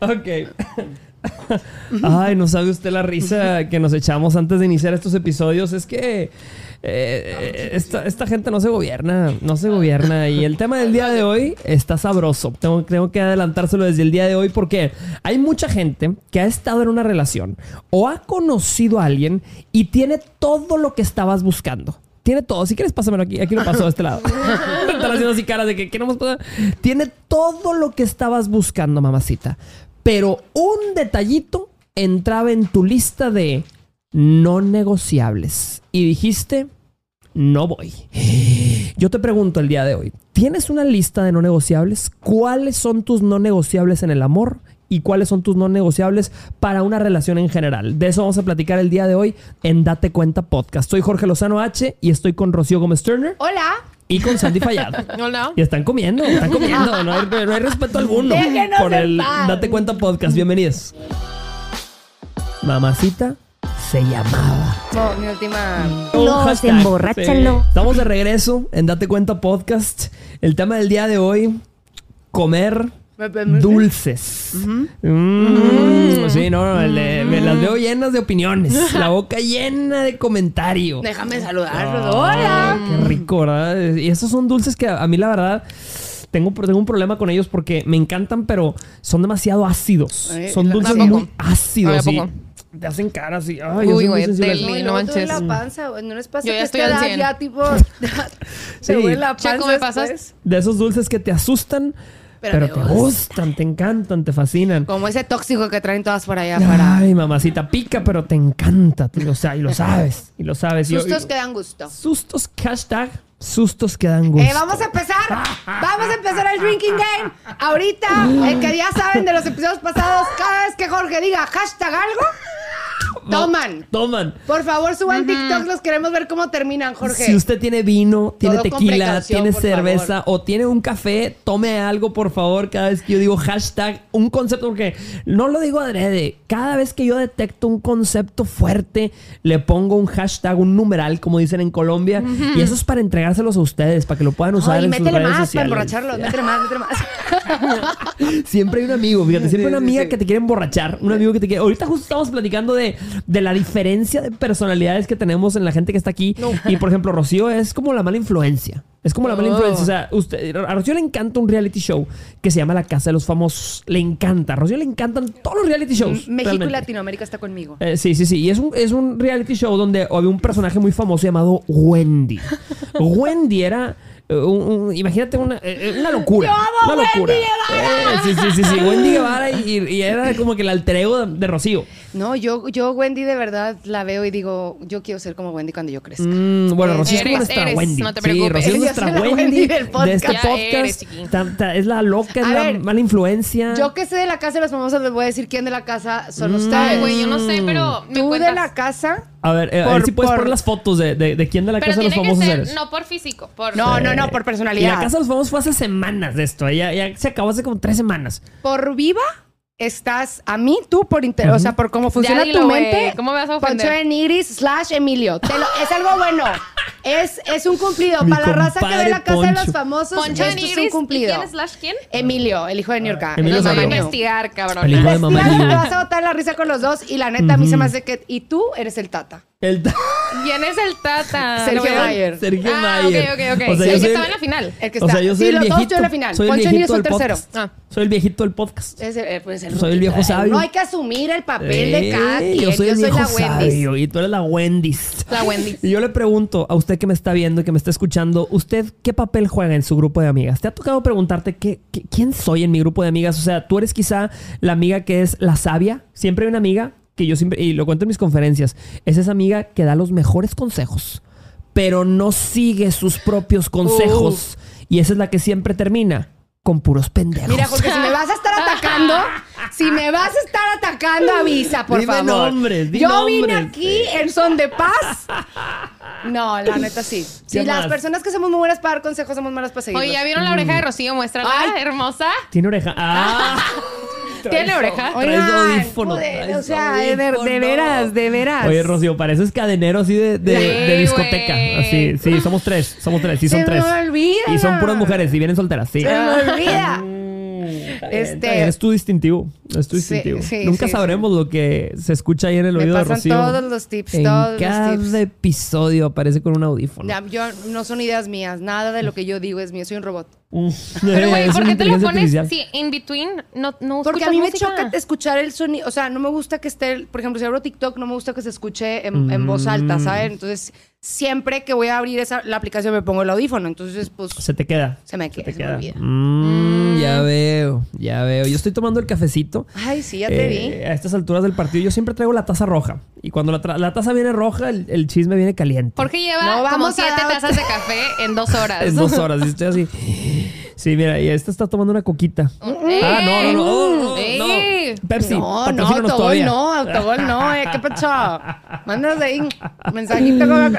Ok. Ay, no sabe usted la risa que nos echamos antes de iniciar estos episodios. Es que eh, esta, esta gente no se gobierna, no se gobierna. Y el tema del día de hoy está sabroso. Tengo, tengo que adelantárselo desde el día de hoy porque hay mucha gente que ha estado en una relación o ha conocido a alguien y tiene todo lo que estabas buscando. Tiene todo. Si quieres, pásamelo aquí. Aquí lo paso de este lado. Están haciendo así caras de que queremos pasar. Tiene todo lo que estabas buscando, mamacita. Pero un detallito entraba en tu lista de no negociables. Y dijiste, no voy. Yo te pregunto el día de hoy, ¿tienes una lista de no negociables? ¿Cuáles son tus no negociables en el amor? ¿Y cuáles son tus no negociables para una relación en general? De eso vamos a platicar el día de hoy en Date Cuenta Podcast. Soy Jorge Lozano H y estoy con Rocío Gómez Turner. Hola. Y con Sandy Fallado. Hola. Y están comiendo, están comiendo. No hay, no hay respeto alguno Déjenos por el. Date Cuenta Podcast. Bienvenidos. Mamacita se llamaba. No, mi última. Los hashtag. emborráchalo. Sí. Estamos de regreso en Date Cuenta Podcast. El tema del día de hoy, comer dulces. Mm, Sí, no, no, le- me las veo llenas de opiniones. La boca llena de comentario. Déjame saludarlos. Hola. Qué rico, ¿verdad? Y esos son dulces que a a mí la verdad... Tengo, tengo un problema con ellos porque me encantan, pero son demasiado ácidos. Ay, son ¿a dulces poco? muy ácidos. ¿A y poco? te hacen cara así. Ay, Uy, güey. No, no te manches. la panza, güey. No les pasa Yo ya estoy al edad 100. ya tipo. Sí. Se duele la panza. Checo, ¿me pasas? De esos dulces que te asustan, pero, Pero te gustan, te encantan, te fascinan. Como ese tóxico que traen todas por allá para. Ay, mamacita, pica, pero te encanta. lo sabes, y lo sabes. Y lo sabes. Sustos yo- que dan gusto. Sustos, hashtag, sustos que dan gusto. Eh, vamos a empezar. Vamos a empezar el drinking game. Ahorita, el que ya saben de los episodios pasados, cada vez que Jorge diga hashtag algo, toman. Toman. Por favor, suban TikTok, los queremos ver cómo terminan, Jorge. Si usted tiene vino, tiene Todo con tequila, precaución, tiene por cerveza o tiene un café, tome algo, por favor, cada vez que yo digo hashtag, un concepto, porque no lo digo adrede. Cada vez que yo detecto un concepto fuerte, le pongo un hashtag, un numeral, como dicen en Colombia, y eso es para entregárselos a ustedes, para que lo puedan usar Ay, en sus métele redes más para sociales. emborracharlos. Métele más, métele más. Siempre hay un amigo, fíjate, siempre hay una amiga sí. que te quiere emborrachar, un amigo que te quiere... Ahorita justo estamos platicando de, de la diferencia de personalidades que tenemos en la gente que está aquí. Y por ejemplo, Rocío es como la mala influencia. Es como la mala Oh. influencia. O sea, usted, a Rocío le encanta un reality show que se llama La Casa de los Famosos. Le encanta. A Rocío le encantan todos los reality shows. México y. Latinoamérica está conmigo. Eh, sí, sí, sí. Y es un, es un reality show donde había un personaje muy famoso llamado Wendy. Wendy era. eh, un- un- imagínate una, eh, una locura. Yo amo una locura. Wendy Guevara. Eh, sí, sí, sí, sí. Wendy Guevara y, y era como que el alter ego de, de Rocío. No, yo, yo Wendy de verdad la veo y digo, yo quiero ser como Wendy cuando yo crezca. Mm, bueno, Rocío es como nuestra eres, Wendy. no te Sí, preocupes. Rocío es nuestra la Wendy, Wendy del de este podcast. Ya podcast. eres, chiqui. Ta- ta- es la loca, es A la ver, mala influencia. Yo que sé de la casa de los famosos, les voy a decir quién de la casa son Mm. ustedes. Ay, güey, yo no sé, pero me Tú de la casa. A ver, eh, a Por- ver si puedes por- poner las fotos de, de, de quién de la Pero Casa de los Famosos ser, eres. no por físico, por... No, no, no, Eh, por Y personalidad. la Casa de los Famosos fue hace semanas de esto. Ya, ya se acabó hace como tres semanas. Por viva estás a mí, tú por inter, o sea, por cómo funciona dilo, tu mente. ¿Cómo me vas a ofender? Poncho en Iris slash Emilio. Te lo- es algo bueno. Es, es un cumplido. Mi Para la raza que ve la casa de los famosos, Poncho en esto es un Iris. ¿Y cumplido. quién es Slash quién? Emilio, el hijo de New York. Emilio voy a investigar, cabrón. El hijo de mamá Investiga, Yu. te vas a botar la risa con los dos y la neta a mí se me hace que... Y tú eres el tata. El ¿Quién es el Tata? Sergio. Mayer. Sergio ah, Mayer. ok, ok, ok. O sea, Sí, yo el que soy estaba el- en la final. El que O está. sea, yo soy sí, el los dos viejito. yo en la final. Soy el Poncho Iris viejito el del tercero. podcast. Ah. Soy el viejito del podcast. Eh, pues, el Soy el viejo ruquito. sabio. No hay que asumir el papel de cada Eh, quien. Yo soy el viejo la Wendy. sabio y tú eres la Wendy's. La Wendy. Y yo le pregunto a usted que me está viendo y que me está escuchando, ¿usted qué papel juega en su grupo de amigas? ¿Te ha tocado preguntarte qué, qué- quién soy en mi grupo de amigas? O sea, tú eres quizá la amiga que es la sabia. Siempre hay una amiga que yo siempre, y lo cuento en mis conferencias, es esa amiga que da los mejores consejos, pero no sigue sus propios consejos. Y esa es la que siempre termina con puros pendejos. Mira, Jorge, si me vas a estar atacando, si me vas a estar atacando, avisa, por Dime favor. nombres, di Yo vine nombres. aquí en son de paz. No, la neta sí. Sí, ¿Qué las más? personas que somos muy buenas para dar consejos somos malas para seguirlos. Oye, ¿ya vieron la oreja de Rocío? Muéstrala, Ay. hermosa. Tiene oreja. Ah. ¿Tiene oreja? Traes joder, traes o sea, de, de veras, de veras. Oye, Rocío, pareces cadenero así de, de, Sí, de discoteca. güey. Así, sí, somos tres, somos tres, sí, son Se me tres. olvida. Y son puras mujeres y vienen solteras, sí. Se me olvida. Este- es tu distintivo. Es tu Sí, distintivo. sí, Nunca sí, sabremos lo que se escucha ahí en el Me oído de Rocío. todos los tips, en todos los cada tips. episodio aparece con un audífono. Ya, yo no son ideas mías, nada de lo que yo digo es mío, soy un robot. Pero, güey, ¿por qué te lo pones artificial. si in between no, no Porque a mí me choca escuchar el sonido, o sea, no me gusta que esté, por ejemplo, si abro TikTok, no me gusta que se escuche en, en voz alta, Mm. ¿saben? Entonces, siempre que voy a abrir esa, la aplicación me pongo el audífono, entonces, pues, Se te queda. se me, Se queda, te se me queda. olvida. Mm, Ya veo, ya veo. Yo estoy tomando el cafecito. Ay, sí, ya te Eh, vi. A estas alturas del partido yo siempre traigo la taza roja. Y cuando la, tra- la taza viene roja, el, el chisme viene caliente. Jorge lleva No, como siete tazas de café en dos horas. En dos horas. Y estoy así. Sí, mira, y esta está tomando una coquita. Ah, no, no, no. oh, no, no. ¡Ey! Pepsi, no, no, autogol todavía. no, autogol no, eh, ¿qué pacho? Mándanos ahí mensajito con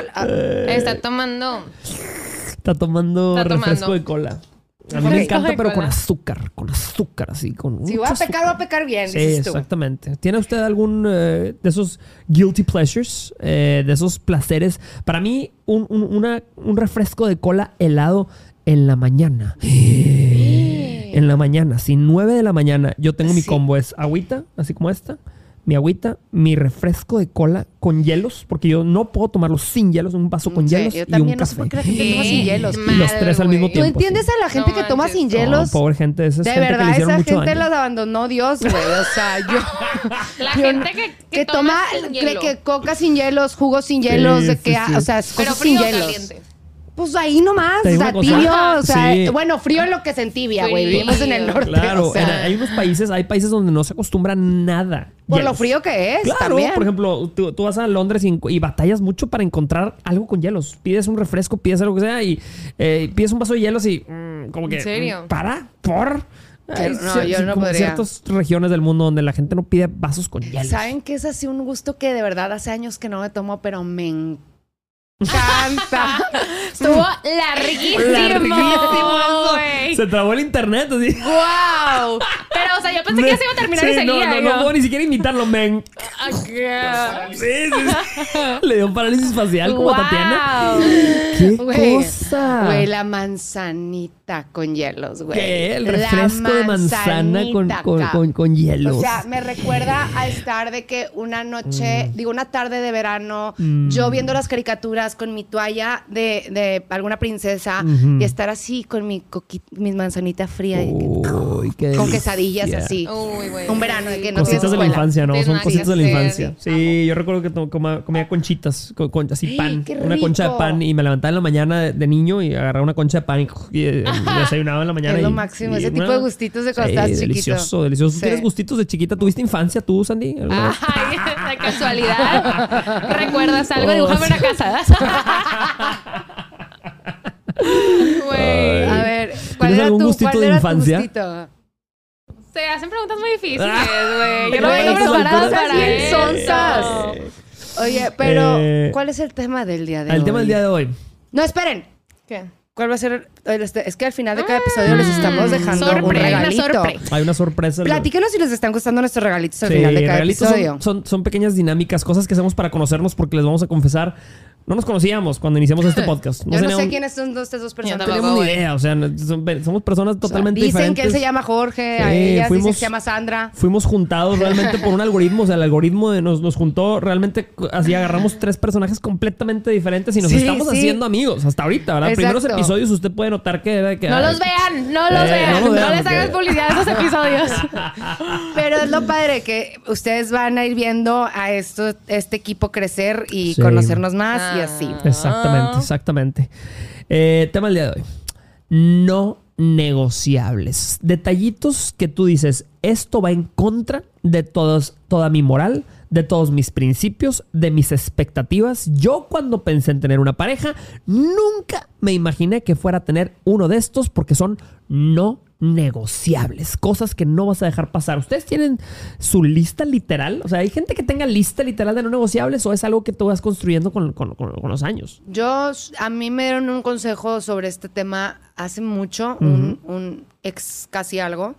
Está tomando. Está tomando Está refresco tomando. de cola. A mí Refresco me encanta, pero con azúcar. Con azúcar, así. Con Si voy a pecar, voy a pecar bien, Sí, dices tú. exactamente. ¿Tiene usted algún eh, de esos guilty pleasures? eh, de esos placeres. Para mí, un, un- una- un refresco de cola helado en la mañana. en la mañana, si 9 de la mañana, yo tengo mi combo. Es agüita, así como esta. Mi agüita, mi refresco de cola con hielos, porque yo no puedo tomarlo sin hielos, un vaso con Sí, hielos yo y un no sé café. por qué la gente toma sin hielos. Y los tres al mismo Mal, ¿Tú tiempo. entiendes a la gente No que toma manches. sin hielos? No, pobre gente, esa es de gente que le verdad, hicieron esa mucho gente daño. los abandonó Dios, güey. O sea, yo. La yo gente no- que, que toma, sin que, hielo. que coca sin hielos, jugo sin hielos, Sí, de sí, que, sí. o sea, cosas sin frío hielos. caliente. Pues ahí nomás, o sea, tibio, o sea, Sí. bueno, frío en lo que se entibia, güey. Vivimos en el norte. Claro, o sea, en- hay unos países, hay países donde no se acostumbra nada. por lo frío que es, Claro, también. por ejemplo, tú, tú vas a Londres y, y batallas mucho para encontrar algo con hielos. Pides un refresco, pides algo que sea y eh, pides un vaso de hielos y mm, como que... ¿En serio? mm, ¿Para? ¿Por? Hay no, yo no como podría. ciertas regiones del mundo donde la gente no pide vasos con hielos. ¿Saben que es así un gusto que de verdad hace años que no me tomo, pero me encanta? Estuvo larguísimo, Larguísimo. güey. Se trabó el internet así. ¡Wow! Pero, o sea, yo pensé que ya se iba a terminar Sí, y seguía. No, no, no puedo ni siquiera imitarlo, men. Ay, qué- Sí. Le dio parálisis facial como a Tatiana. Wow. ¡Qué Güey, cosa! Güey, la manzanita con hielos, güey. ¿Qué? El La refresco de manzana con, con, con, con hielos. O sea, me recuerda a estar de que una noche, digo, una tarde de verano, Mm. yo viendo las caricaturas con mi toalla de, de alguna princesa y estar así con mi coqui- mi manzanita fría y que- Uy, qué con quesadillas así. Uy, güey. Un verano de que no Cositas de la infancia, ¿no? Son cositas de la infancia. sí. Yo recuerdo que comía conchitas, con, con- así ¡Ay, pan, una concha de pan y me levantaba en la mañana de, de niño y agarraba una concha de pan y, y, desayunaba en la mañana. Es lo y- máximo, y ese tipo una- de gustitos de cuando Sí, estás chiquito. Delicioso, delicioso. ¿Tú Sí. tienes gustitos de chiquita? ¿Tuviste infancia tú, Sandy? Ay, de casualidad. ¿Recuerdas algo? Oh, Dibújame una casa. Güey. A ver, ¿cuál ¿Tienes era algún tu, gustito cuál de infancia? gustito? Se hacen preguntas muy difíciles, Ah. güey. Yo no vengo preparada para eso. sonsas. Oye, pero Eh, ¿cuál es el tema del día de hoy? El tema del día de hoy. No, esperen. ¿Qué? ¿Cuál va a ser? el este- Es que al final de cada episodio les estamos dejando un sorpre- una regalito. sorpresa. Hay una sorpresa. Platíquenos si les están gustando nuestros regalitos al Sí, final de cada regalitos episodio. son, son, son pequeñas dinámicas, cosas que hacemos para conocernos porque les vamos a confesar. No nos conocíamos cuando iniciamos este podcast. Yo no sé quiines son dos- estas dos personas. tampoco. teníamos ni idea. O sea, no- son- somos personas totalmente Dicen diferentes. que él se llama Jorge, a dicen fuimos- que se llama Sandra. Fuimos juntados realmente por un algoritmo. O sea, el algoritmo de nos, nos juntó realmente así agarramos tres personajes completamente diferentes y nos Sí, estamos sí. haciendo amigos hasta ahorita, ¿verdad? Exacto. Primeros episodios usted puede notar que... que No ay, los vean, no los Eh, vean. no No, les hagas publicidad a esos episodios. Pero es lo padre que ustedes van a ir viendo a esto, este equipo crecer y Sí. conocernos más y Ah. así. Exactamente, exactamente. Eh, tema del día de hoy. No negociables. Detallitos que tú dices, esto va en contra de toda mi moral, de todos mis principios, de mis expectativas. Yo cuando pensé en tener una pareja, nunca me imaginé que fuera a tener uno de estos porque son no negociables, cosas que no vas a dejar pasar. ¿Ustedes tienen su lista literal? O sea, ¿hay gente que tenga lista literal de no negociables o es algo que tú vas construyendo con, con- con- con los años? Yo, a mí me dieron un consejo sobre este tema hace mucho, un, un ex casi algo.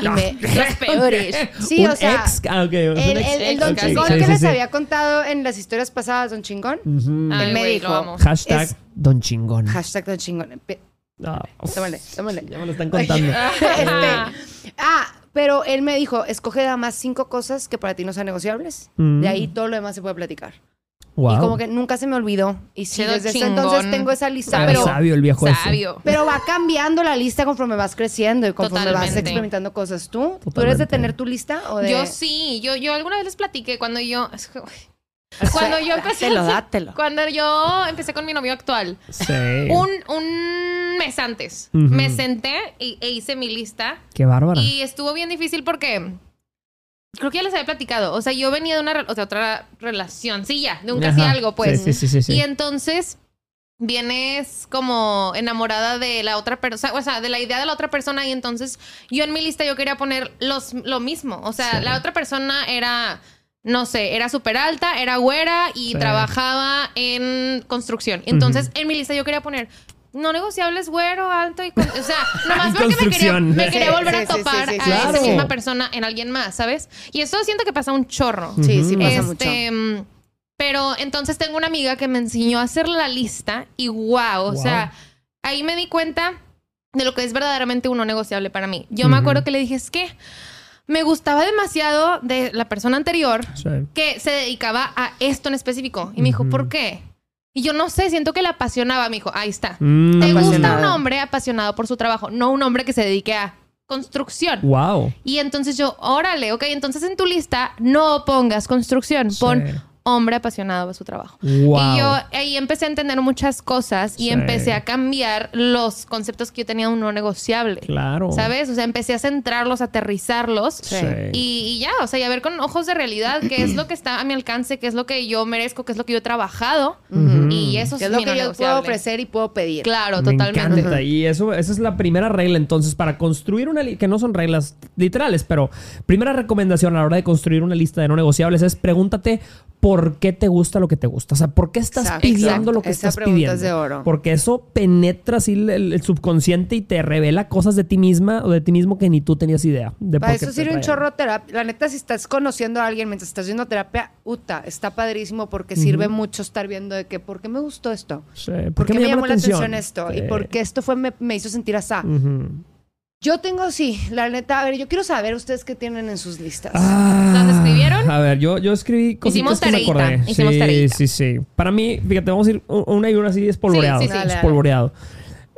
Y me, Los peores. Sí, Un o sea, ex- ah, el, ex- el- el don chingón sí, que sí, les sí. había contado en las historias pasadas, don chingón. Ay, Él me dijo. Hashtag es- Don Chingón. Hashtag don chingón. No, Tómale, tómale. Ya me lo están contando. Este, ah, pero él me dijo, escoge nada más cinco cosas que para ti no sean negociables. Mm. De ahí todo lo demás se puede platicar. Wow. Y como que nunca se me olvidó. Y sí, Quedó desde ese entonces tengo esa lista. Era Pero, sabio el viejo ese. Sabio. pero va cambiando la lista conforme vas creciendo y conforme vas experimentando cosas. ¿Tú? ¿Tú eres de tener tu lista o de...? Yo sí, yo, yo alguna vez les platiqué cuando yo. Cuando yo empecé. Dátelo, dátelo. Cuando yo empecé con mi novio actual. Sí. Un, un mes antes. Ujú. Me senté y, e hice mi lista. Qué bárbara. Y estuvo bien difícil porque. Creo que ya les había platicado. O sea, yo venía de una o sea, otra relación. Sí, ya, de un casi Ajá. algo, pues. Sí, sí, sí, sí, sí. Y entonces vienes como enamorada de la otra persona, o sea, de la idea de la otra persona y entonces yo en mi lista yo quería poner los, lo mismo, o sea, Sí. la otra persona era, no sé, era súper alta, era güera y Sí. trabajaba en construcción. Entonces en mi lista yo quería poner... No negociables, güero, alto y... con- O sea, nomás porque me quería, construcción. me quería Sí, volver sí, a sí, topar sí, sí, a claro. esa misma persona en alguien más, ¿sabes? Y eso siento que pasa un chorro. Sí, sí pasa Este, mm, Pero entonces tengo una amiga que me enseñó a hacer la lista y wow, o sea, ahí me di cuenta de lo que es verdaderamente uno negociable para mí. Yo me acuerdo que le dije, es que me gustaba demasiado de la persona anterior Sí. que se dedicaba a esto en específico. Y me dijo. ¿por qué? Y yo no sé, siento que le apasionaba. Me dijo, ahí está. Mm. Te gusta un hombre apasionado por su trabajo, no un hombre que se dedique a construcción. Wow. Y entonces yo, órale, ok, entonces en tu lista no pongas construcción, Sí. pon hombre apasionado de su trabajo. Wow. Y yo ahí empecé a entender muchas cosas y Sí. empecé a cambiar los conceptos que yo tenía un no negociable. Claro. ¿Sabes? O sea, empecé a centrarlos, a aterrizarlos. Sí. Y, y ya, o sea, y a ver con ojos de realidad qué es lo que está a mi alcance, qué es lo que yo merezco, qué es lo que yo he trabajado. Y eso Que es, es lo mi que no yo puedo ofrecer y puedo pedir. Claro, Me totalmente. encanta. Y eso, esa es la primera regla. Entonces, para construir una que no son reglas literales, pero primera recomendación a la hora de construir una lista de no negociables es pregúntate por qué te gusta lo que te gusta. O sea, ¿por qué estás Exacto. pidiendo Exacto. lo que Esa estás pidiendo? es de oro. Porque eso penetra así el, subconsciente y te revela cosas de ti misma o de ti mismo que ni tú tenías idea. De Para por eso sirve un chorro terapia. La neta, si estás conociendo a alguien mientras estás haciendo terapia, uta, está padrísimo porque sirve mucho estar viendo de que, ¿por qué me gustó esto? Sí, ¿Por, qué me llamó la atención, atención esto? Sí. ¿Y por qué esto fue me, me hizo sentir así? Yo tengo, sí, la neta, a ver, yo quiero saber ustedes qué tienen en sus listas. Ah, A ver, yo, yo escribí cositas Hicimos que me acordé. hicimos sí, sí, sí. Para mí, fíjate, vamos a ir una y una así espolvoreado. Sí, sí, sí. Espolvoreado.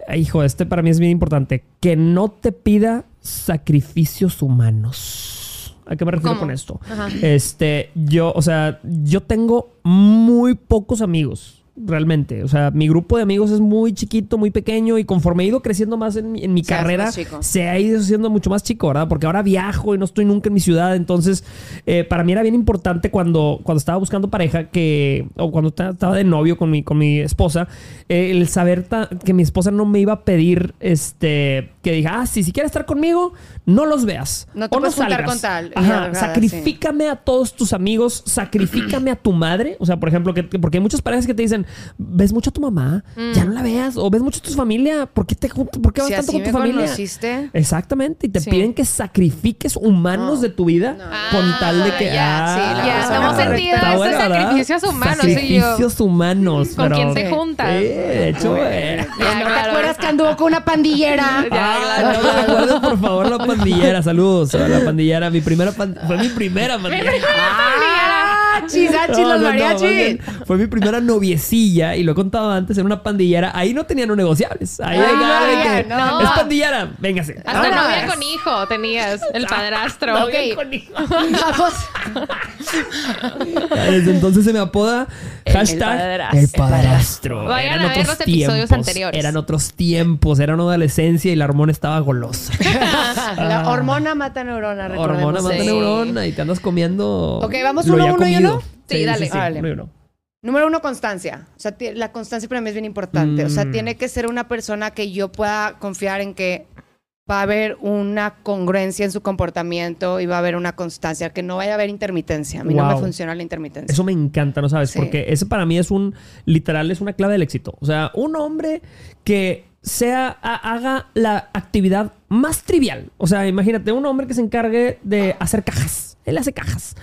Ay, Hijo, este para mí es bien importante. Que no te pida sacrificios humanos. ¿A qué me refiero ¿Cómo? con esto? Ajá. Este, yo, o sea, yo tengo muy pocos amigos. Realmente, o sea, mi grupo de amigos es muy chiquito, muy pequeño y conforme he ido creciendo más en mi, en mi Se carrera, se ha ido haciendo mucho más chico, ¿verdad? Porque ahora viajo y no estoy nunca en mi ciudad. Entonces, eh, para mí era bien importante cuando, cuando estaba buscando pareja que, o cuando ta- estaba de novio con mi, con mi esposa, eh, el saber ta- que mi esposa no me iba a pedir, este, que diga, ah, sí, si quieres estar conmigo, no los veas. No te o puedes juntar salgas". con tal, Ajá, sacrifícame a todos tus amigos, sacrifícame a tu madre. O sea, por ejemplo, que, que- porque hay muchas parejas que te dicen, ves mucho a tu mamá, ya no la veas, o ves mucho a tu familia, ¿por qué, te, por qué vas si tanto así con tu me familia? conociste, Exactamente, y te Sí. piden que sacrifiques humanos No. de tu vida No. con tal de que. ya, sí, la Ya, estamos sentidos esos ¿verdad? sacrificios humanos. Sacrificios humanos. ¿Con pero- quién te Sí. juntas? Sí, de hecho, eh. ¿no te claro. acuerdas que anduvo con una pandillera? Ah, no me acuerdo, por favor, la pandillera. Saludos a la pandillera. Mi primera pan- fue mi primera pandillera. ¡Ah! ¡Chisachis, No, los no, mariachis! fue mi primera noviecilla y lo he contado antes en una pandillera. Ahí no tenían no negociables. Ahí Ahí hay no nada de había, que, no. Es pandillera, véngase. Hasta novia con hijo tenías, el padrastro. Novia Ok. con hijo. Desde entonces se me apoda hashtag padrastro. el padrastro. Vayan Eran a ver otros los episodios anteriores. Eran otros tiempos, era una adolescencia y la hormona estaba golosa. La hormona mata neurona, recordemos. hormona mata Sí. neurona y te andas comiendo. Ok, ¿vamos lo uno, ya uno y comido. Uno? Sí, dale. Vale. uno. Número uno, constancia. O sea, la constancia para mí es bien importante. O sea, Mm. tiene que ser una persona que yo pueda confiar en que va a haber una congruencia en su comportamiento y va a haber una constancia, que no vaya a haber intermitencia. A mí no me funciona la intermitencia. Eso me encanta, ¿no sabes? Sí. Porque ese para mí es un, literal, es una clave del éxito. O sea, un hombre que sea, ha- haga la actividad más trivial. O sea, imagínate, un hombre que se encargue de hacer cajas. Él hace cajas.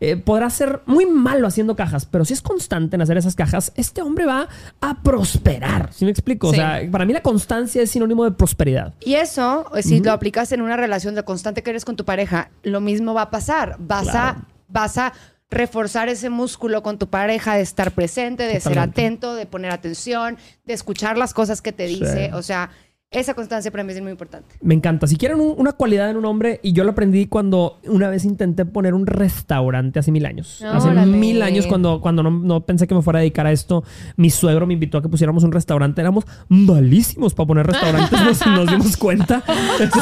Eh, podrá ser muy malo haciendo cajas, pero si es constante en hacer esas cajas, este hombre va a prosperar. ¿Sí me explico? O Sí. sea, para mí la constancia es sinónimo de prosperidad. Y eso, eh, si lo aplicas en una relación de constante que eres con tu pareja, lo mismo va a pasar. Vas Claro. a, vas a reforzar ese músculo con tu pareja de estar presente, de ser atento, de poner atención, de escuchar las cosas que te dice. Sí. O sea, esa constancia para mí es muy importante. Me encanta. Si quieren un- una cualidad en un hombre, y yo lo aprendí cuando una vez intenté poner un restaurante hace mil años. Hace mil años, cuando, cuando no, no pensé que me fuera a dedicar a esto, mi suegro me invitó a que pusiéramos un restaurante. Éramos malísimos para poner restaurantes, nos, nos dimos cuenta.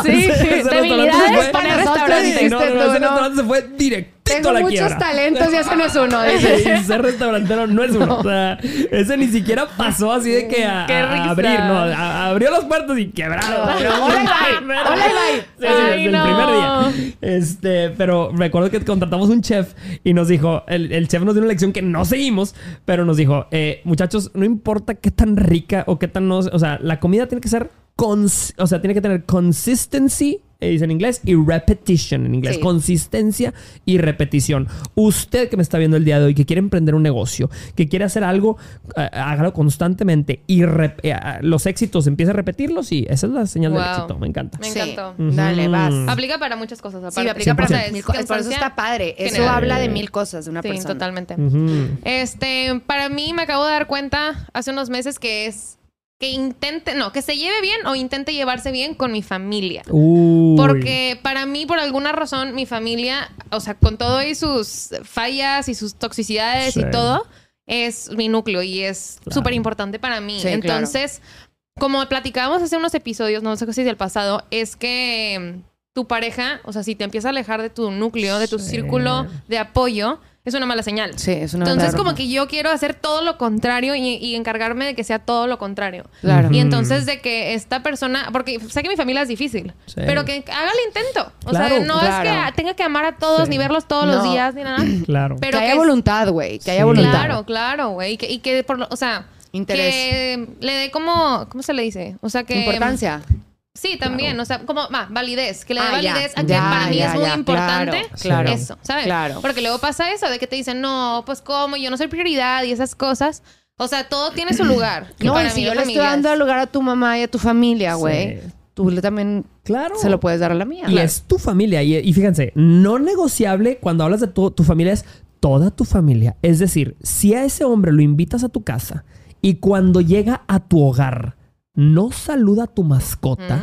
Sí, debilidades se restaurantes. no, ese restaurante se fue directito Tengo la muchos quiebra. talentos y ese no es uno. Sí, dice. ser restaurantero no es uno. O sea, ese ni siquiera pasó así de que a, Qué a risa. abrir, no. a- abrió las puertas y quebraron. Hola, el primer día. Este, pero recuerdo que contratamos un chef y nos dijo, el, el chef nos dio una lección que no seguimos, pero nos dijo, eh, muchachos, no importa qué tan rica o qué tan no, o sea, la comida tiene que ser, cons- o sea, tiene que tener consistency, eh, dice en inglés, y repetition en inglés. Sí. Consistencia y repetición. Usted que me está viendo el día de hoy, que quiere emprender un negocio, que quiere hacer algo, eh, hágalo constantemente y eh, los éxitos empiece a repetirlos y esa es la señal del Wow. éxito. Me encanta. Me Sí. encantó. Dale, vas. Aplica para muchas cosas. Aparte. Sí, aplica para 100%. mil cosas. Por eso está padre. Eso general. habla de mil cosas de una Sí, persona. totalmente. Este, para mí me acabo de dar cuenta hace unos meses que es que intente, no, que se lleve bien o intente llevarse bien con mi familia. Uy. Porque para mí, por alguna razón, mi familia, o sea, con todo y sus fallas y sus toxicidades Sí. y todo, es mi núcleo y es Claro. súper importante para mí. Sí, claro. Entonces, como platicábamos hace unos episodios, no sé si del pasado, es que mm, tu pareja, o sea, si te empieza a alejar de tu núcleo, de tu Sí. círculo de apoyo, es una mala señal. Sí, es una Entonces, como que yo quiero hacer todo lo contrario y, y encargarme de que sea todo lo contrario. Claro. Y entonces de que esta persona, porque sé que mi familia es difícil, Sí. pero que haga el intento. O Claro, sea, no claro. es que tenga que amar a todos Sí. ni verlos todos No. los días ni nada. Claro. Pero que haya es- voluntad, güey. Que haya Sí. voluntad. Claro, claro, güey. Y que, y que por lo- o sea, Interés. que le dé como, ¿cómo se le dice? O sea, que... Importancia. Sí, también, Claro. o sea, como, va, validez, que le dé Ah, ya, validez a que ya, para mí ya, es muy ya, importante claro, claro. eso, ¿sabes? Claro. Porque luego pasa eso de que te dicen, no, pues cómo, yo no soy prioridad y esas cosas. O sea, todo tiene su lugar. Y No, para y si mí yo le estoy dando es- el lugar a tu mamá y a tu familia, güey, Sí. tú le también Claro. se lo puedes dar a la mía. Y es tu familia. Y, y fíjense, no negociable cuando hablas de tu, tu familia es toda tu familia. Es decir, si a ese hombre lo invitas a tu casa y cuando llega a tu hogar no saluda a tu mascota,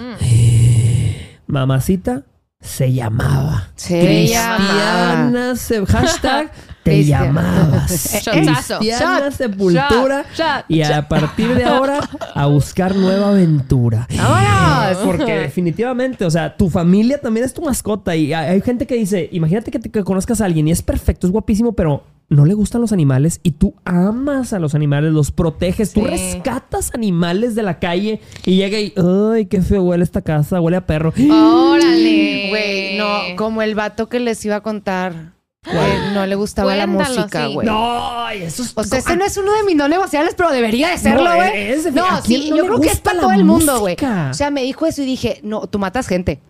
mamacita se llamaba. Se Cristiana se- hashtag te llamabas. Cristiana Sepultura. shot, shot, y a partir de ahora a buscar nueva aventura. ¡Vámonos! Porque definitivamente, o sea, tu familia también es tu mascota. Y hay, hay gente que dice, imagínate que, te, que conozcas a alguien y es perfecto, es guapísimo, pero no le gustan los animales y tú amas a los animales, los proteges, tú rescatas animales de la calle y llega y, ay, qué feo huele esta casa, huele a perro. Órale. Güey, no, como el vato que les iba a contar. no le gustaba la música, sí. güey. No, eso es... O sea, ese no es uno de mis no negociables, pero debería de serlo, No, güey. es No, ¿a quién sí, no yo creo que es gusta para todo el mundo, güey. O sea, me dijo eso y dije, no, tú matas gente.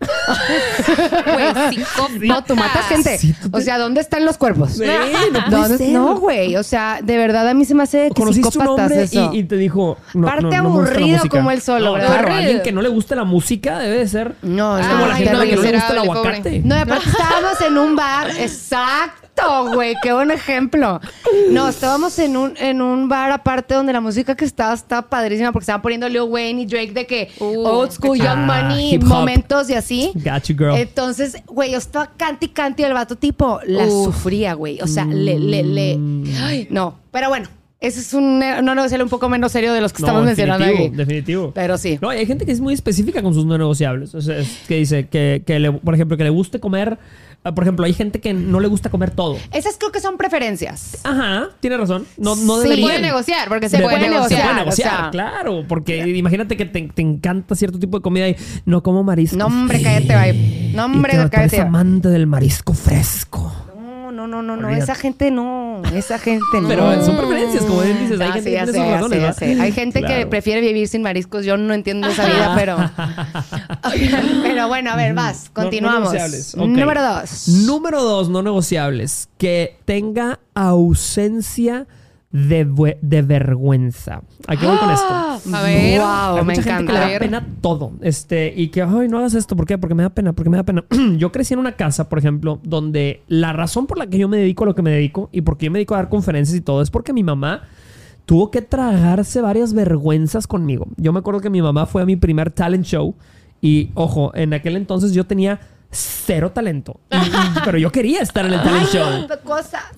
Güey. No, tú matas gente. Sí, tú te- O sea, ¿dónde están los cuerpos? Sí, no puede ¿Dónde- ser. No, güey. O sea, de verdad a mí se me hace que psicópatas eso. y, y te dijo... No, Parte no, no me gusta la aburrido como él solo, No, ¿verdad? Claro, Aburrido. alguien que no le guste la música debe de ser... No, Es como la gente que no le gusta el aguacate. No, aparte estábamos en un bar, exacto, güey, qué buen ejemplo. No, estábamos en un, en un bar aparte donde la música que estaba estaba padrísima porque estaban poniendo Lil Wayne y Drake de que Uh, old school, young money, Ah, hop. momentos y así. Got you, girl. Entonces, güey, yo estaba canti canti el vato tipo la Uf. sufría, güey. O sea, le, le, le. Mm. Ay, no, pero bueno, ese es un no negociable un poco menos serio de los que No, estamos mencionando definitivo, aquí. definitivo. Pero sí. No, y hay gente que es muy específica con sus no negociables. O sea, es que dice que, que le- por ejemplo, que le guste comer. Ah, Por ejemplo, hay gente que no le gusta comer todo. Esas creo que son preferencias. Ajá, tiene razón. No, no Sí. Se puede negociar, porque se, Se puede puede negociar. Se puede negociar, negociar, o sea. claro. Porque imagínate que te, te encanta cierto tipo de comida y no como marisco. No, hombre, cállate, bye. No, hombre, y te, cállate. eres amante del marisco fresco. No, no, no, no. Esa gente no. Esa gente no. Pero son preferencias, como bien dices, hay Ah, gente sí, que. Hay gente que prefiere vivir sin mariscos. Yo no entiendo esa vida, pero. pero bueno, a ver, vas. No- no Continuamos. Número dos. Número dos, no negociables. Que tenga ausencia de, de vergüenza. ¿A qué voy con esto? A ver. Wow, Hay me mucha gente encanta. que le A da pena todo. Este, y que, ay, no hagas esto. ¿Por qué? Porque me da pena, porque me da pena. yo crecí en una casa, por ejemplo, donde la razón por la que yo me dedico a lo que me dedico y por qué yo me dedico a dar conferencias y todo es porque mi mamá tuvo que tragarse varias vergüenzas conmigo. Yo me acuerdo que mi mamá fue a mi primer talent show y, ojo, en aquel entonces yo tenía cero talento. Y- y- pero yo quería estar en el talent show.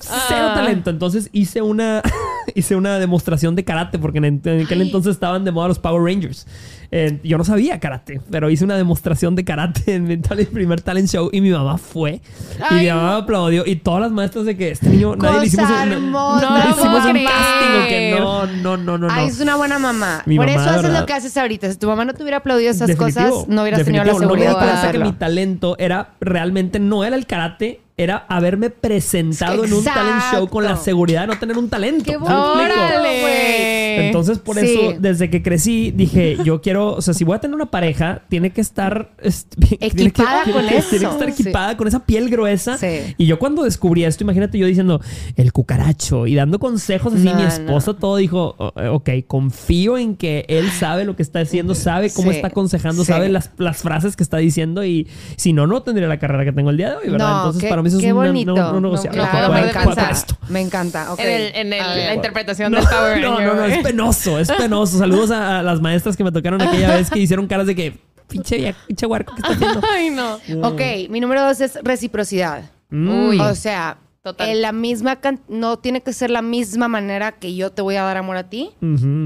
Cero Ah. talento. Entonces hice una, hice una demostración de karate porque en, en aquel entonces estaban de moda los Power Rangers. Eh, yo no sabía karate, pero hice una demostración de karate en mi tal- primer talent show y mi mamá fue. y mi mamá me aplaudió y todas las maestras de que este niño, nadie le hicimos no, No le hicimos un casting que no, no, no, no, no. Ay, es una buena mamá. Mi Por mamá, eso haces lo que haces ahorita. Si tu mamá no te hubiera aplaudido esas Definitivo, cosas, no hubieras tenido la seguridad No me di cuenta que mi talento era realmente no era el karate, era haberme presentado en un talent show con la seguridad de no tener un talento. Qué ¡Órale! Entonces, por Sí. eso, desde que crecí, dije, yo quiero, o sea, si voy a tener una pareja, tiene que estar tiene que- Equipada tiene con que- eso. Tiene que estar Sí. equipada con esa piel gruesa. Sí. Y yo cuando descubrí esto, imagínate yo diciendo, el cucaracho, y dando consejos así, No, mi no. esposa todo dijo, "O- ok, confío en que él sabe lo que está haciendo, sabe cómo Sí. está aconsejando, Sí. sabe las, las frases que está diciendo, y si no, no tendría la carrera que tengo el día de hoy, ¿verdad? No, Entonces, qué- para mí eso es qué no- bonito. no. No Claro, me encanta. esto. Me encanta. ok. En, el, en el- A ver. la interpretación No, del Power no, no, no, es penoso, es penoso. Saludos a, a las maestras que me tocaron aquella vez que hicieron caras de que, pinche, pinche huarco, ¿qué está haciendo? Ay, no. Ok, mi número dos es reciprocidad. Mm. Uy. O sea, Total. en la misma can- no tiene que ser la misma manera que yo te voy a dar amor a ti.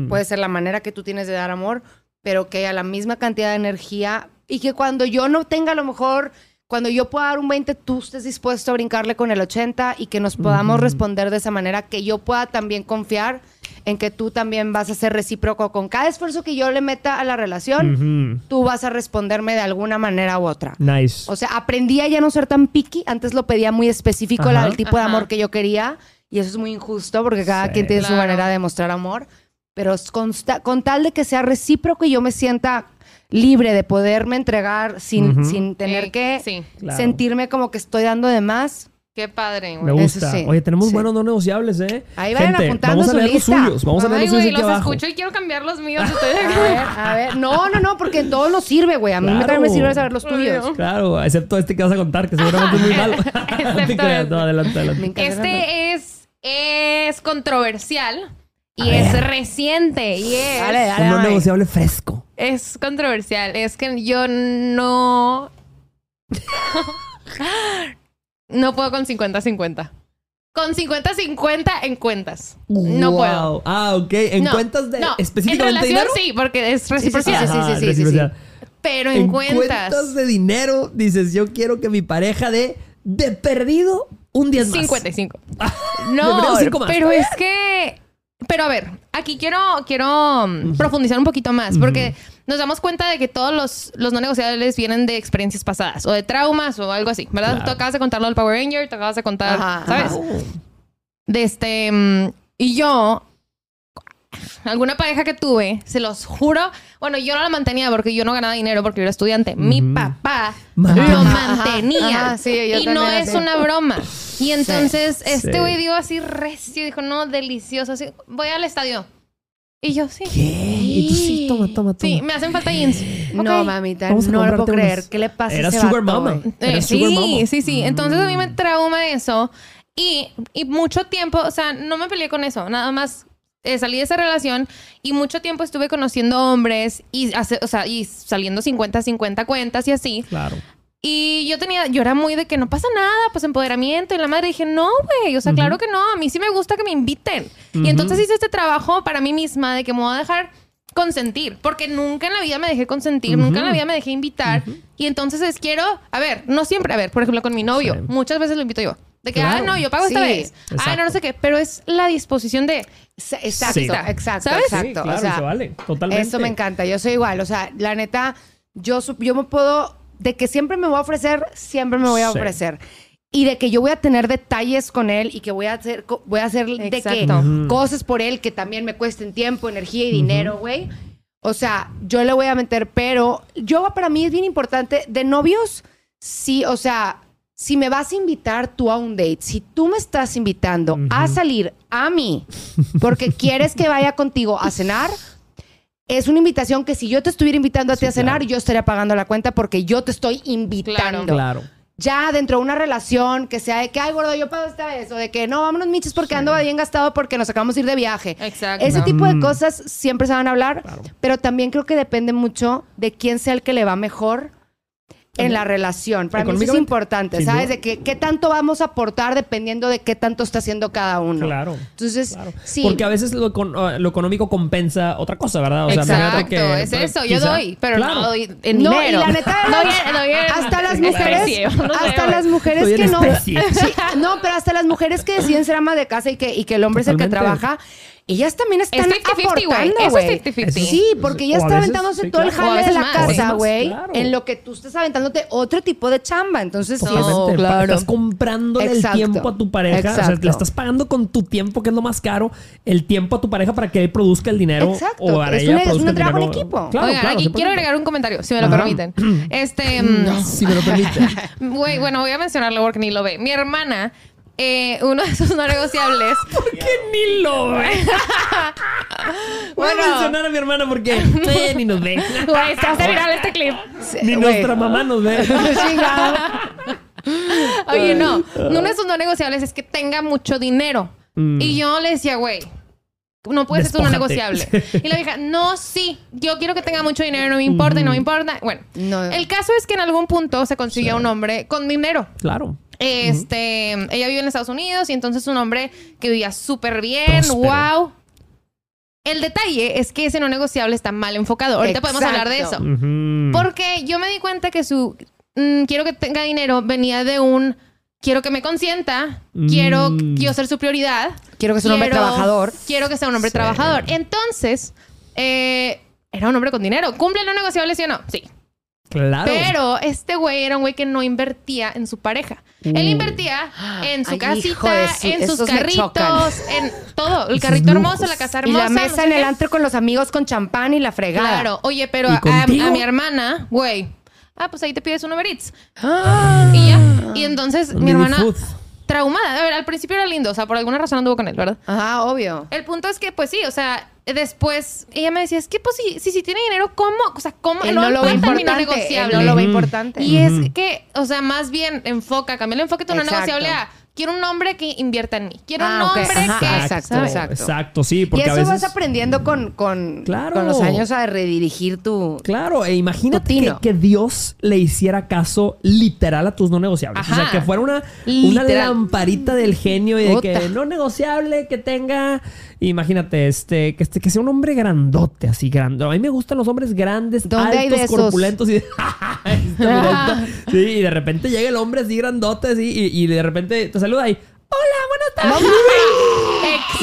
Puede ser la manera que tú tienes de dar amor, pero que haya la misma cantidad de energía y que cuando yo no tenga a lo mejor, cuando yo pueda dar un 20, tú estés dispuesto a brincarle con el 80 y que nos podamos responder de esa manera, que yo pueda también confiar en que tú también vas a ser recíproco con cada esfuerzo que yo le meta a la relación, Ujú. tú vas a responderme de alguna manera u otra. Nice. O sea, aprendí a ya no ser tan picky. Antes lo pedía muy específico Ajá. la- el tipo de amor que yo quería. Y eso es muy injusto porque cada Sí. quien tiene su Claro. manera de demostrar amor. Pero es consta- con tal de que sea recíproco y yo me sienta libre de poderme entregar sin, sin tener Ey, que Sí, Claro. sentirme como que estoy dando de más. qué padre, Me güey. Eso gusta. sí, Oye, tenemos sí. buenos no negociables, ¿eh? Ahí vayan Gente, apuntando vamos a su lista. los suyos. Vamos a leer los suyos aquí los abajo. escucho y quiero cambiar los míos. Estoy A ver, a ver. No, no, no, porque todo nos sirve, güey. A mí me Claro. también me sirve saber los tuyos. Claro, excepto este que vas a contar, que seguramente es muy malo. no te Excepto creas, no, adelante, Me adelante. Este es, es controversial y A es ver. reciente y es, Dale, dale, Un no dale. negociable fresco. es controversial. Es que yo no... no puedo con 50-50. Con 50-50 en cuentas. No Wow. puedo. Ah, ok. ¿En No, cuentas de no. específicamente En relación dinero? sí, porque es sí, sí, reciprocidad. sí, sí, Ajá, sí, sí, reciprocidad. Pero en, cuentas... de dinero, dices, yo quiero que mi pareja dé de perdido un 10 más. 55. De No, más. pero es que... Pero a ver, aquí quiero, quiero mm, profundizar un poquito más, porque nos damos cuenta de que todos los, los no negociables vienen de experiencias pasadas, o de traumas, o algo así, ¿verdad? Claro. Tú acabas de contarlo del Power Ranger, te acabas de contar, Ajá, ¿sabes? ajá. De este... mm, Y yo... Alguna pareja que tuve, se los juro, bueno, yo no la mantenía porque yo no ganaba dinero porque yo era estudiante. Mi Ujú. papá lo mantenía. ajá, sí, y no es así. una broma. Y entonces Sí. este güey dio así recio, dijo, no, delicioso, así, voy al estadio. Y yo, sí. ¿Qué? Y tú sí, toma, toma, toma. Sí, me hacen falta jeans. No, Ok. mamita, a no lo puedo creer. unos. ¿Qué le pasa a Eras ese sugar vato, mama. Eh, Eras sí, sugar mama. sí, sí. Entonces a mí me Mm. trauma eso. Y, y mucho tiempo, o sea, no me peleé con eso. Nada más eh, salí de esa relación y mucho tiempo estuve conociendo hombres y, hace- o sea, y saliendo 50, 50 cuentas y así. Claro. Y yo tenía, yo era muy de que no pasa nada, pues empoderamiento. Y la madre dije, no, güey, o sea, claro que no, a mí sí me gusta que me inviten. Ujú. Y entonces hice este trabajo para mí misma de que me voy a dejar consentir, porque nunca en la vida me dejé consentir, nunca en la vida me dejé invitar. Y entonces es, quiero, a ver, no siempre, a ver, por ejemplo, con mi novio, Sí. muchas veces lo invito yo. De que, Claro. ah, no, yo pago esta vez. Ah, no, no sé qué, pero es la disposición de, Exacto, Sí. exacto, ¿Sabes? Sí, exacto. claro, o sea, se vale. Totalmente. Eso me encanta. Yo soy igual. O sea, la neta, yo, yo me puedo. De que siempre me voy a ofrecer, siempre me voy a Sí. ofrecer. y de que yo voy a tener detalles con él y que voy a hacer, voy a hacer de que cosas por él que también me cuesten tiempo, energía y dinero, güey. O sea, yo le voy a meter, pero yo para mí es bien importante de novios, sí, o sea, si me vas a invitar tú a un date, si tú me estás invitando a salir a mí porque quieres que vaya contigo a cenar, es una invitación que si yo te estuviera invitando a ti a cenar, claro. yo estaría pagando la cuenta porque yo te estoy invitando. Claro. Ya dentro de una relación que sea de que, ay, gordo, yo pago esta vez, o de que no, vámonos, miches, porque ando bien gastado porque nos acabamos de ir de viaje. Exacto. Ese tipo de cosas siempre se van a hablar, Claro. pero también creo que depende mucho de quién sea el que le va mejor en la relación. Para mí eso es importante, ¿sabes? De que qué tanto vamos a aportar dependiendo de qué tanto está haciendo cada uno. Claro. Entonces, Claro. sí. Porque a veces lo, ah, lo económico compensa otra cosa, ¿verdad? O sea, Exacto, que, es eso. Yo doy, pero Claro. no doy en No, y dinero. la neta, doy, en- doy en hasta las especie, mujeres, no hasta las mujeres que no. Sí, no, pero hasta las mujeres que deciden ser ama de casa y que, y que el hombre es el que trabaja, ellas también están Es 50-50, güey. aportando, Eso es güey. 50-50. Sí, porque ella O a está veces, aventándose sí, todo el claro. Jale de la más. Casa, güey, claro. en lo que tú estás aventándote otro tipo de chamba. Entonces, sí, Totalmente. es- Pa- Estás comprándole el tiempo a tu pareja. O sea, Exacto. le estás pagando con tu tiempo, que es lo más caro, el tiempo a tu pareja para que él produzca el dinero. Exacto. O para Es ella una- es un el trabajo en equipo. Claro, Oigan, claro, aquí 100%. quiero agregar un comentario, si me lo Ajá. permiten. Este. mm, Si me lo permite. Güey, bueno, voy a mencionarlo porque ni lo ve. Mi hermana, eh, uno de sus no negociables. ¿Por qué ni lo ve? Voy a mencionar a mi hermana porque eh, ni nos ve. Güey, está hace viral este clip. Ni güey. nuestra mamá nos ve. Oye, no. Uno de sus no negociables es que tenga mucho dinero. Mm. Y yo le decía, güey. No puede ser un no negociable. Y la vieja, no, sí, yo quiero que tenga mucho dinero, no me importa y no me importa. Bueno, No. el caso es que en algún punto se consiguió un hombre con dinero. Claro. Este, ella vive en Estados Unidos y entonces un hombre que vivía súper bien, wow. El detalle es que ese no negociable está mal enfocado. Ahorita podemos hablar de eso. Exacto. Porque yo me di cuenta que su mm, quiero que tenga dinero venía de un quiero que me consienta, Mm. quiero yo ser su prioridad. Quiero que sea un hombre trabajador. Quiero que sea un hombre Sí. trabajador. Entonces, eh, era un hombre con dinero. ¿Cumple el no negociable, sí o no? Sí. Claro. Pero este güey era un güey que no invertía en su pareja. Él Uh. invertía en su Ay, casita, su- en sus carritos, en todo. El Esos carrito hermoso, la casa Y hermosa. la no mesa sé en el antro con los amigos con champán y la fregada. Claro. Oye, pero ¿Y a, a- contigo? a mi hermana, güey. Ah, pues ahí te pides un Uber Eats. Ah. Y ya. Y entonces mi hermana, food. Traumada. A ver, al principio era lindo. O sea, por alguna razón anduvo con él, ¿verdad? Ajá, obvio. El punto es que, pues sí, o sea, después ella me decía, es que, pues si, si tiene dinero, ¿cómo? O sea, ¿cómo? Él no lo ve importante. Él negociable. no lo ve importante. Y es que, o sea, más bien enfoca, cambia el enfoque de no Exacto. negociable a quiero un hombre que invierta en mí. Quiero Ah, un hombre Ajá, que. exacto, exacto. Exacto, sí. Y Porque eso a veces... vas aprendiendo con, con, Claro. con los años a redirigir tu... Claro, e imagínate que, que Dios le hiciera caso literal a tus no negociables. O sea, que fuera una, una lamparita del genio y de que no negociable, que tenga. Imagínate, este, que este, que sea un hombre grandote, así grande. A mí me gustan los hombres grandes, ¿Dónde hay altos, de esos? corpulentos y de- Este. Sí, y de repente llega el hombre así grandote, así, y, y de repente te saluda y. Hola, buenas tardes.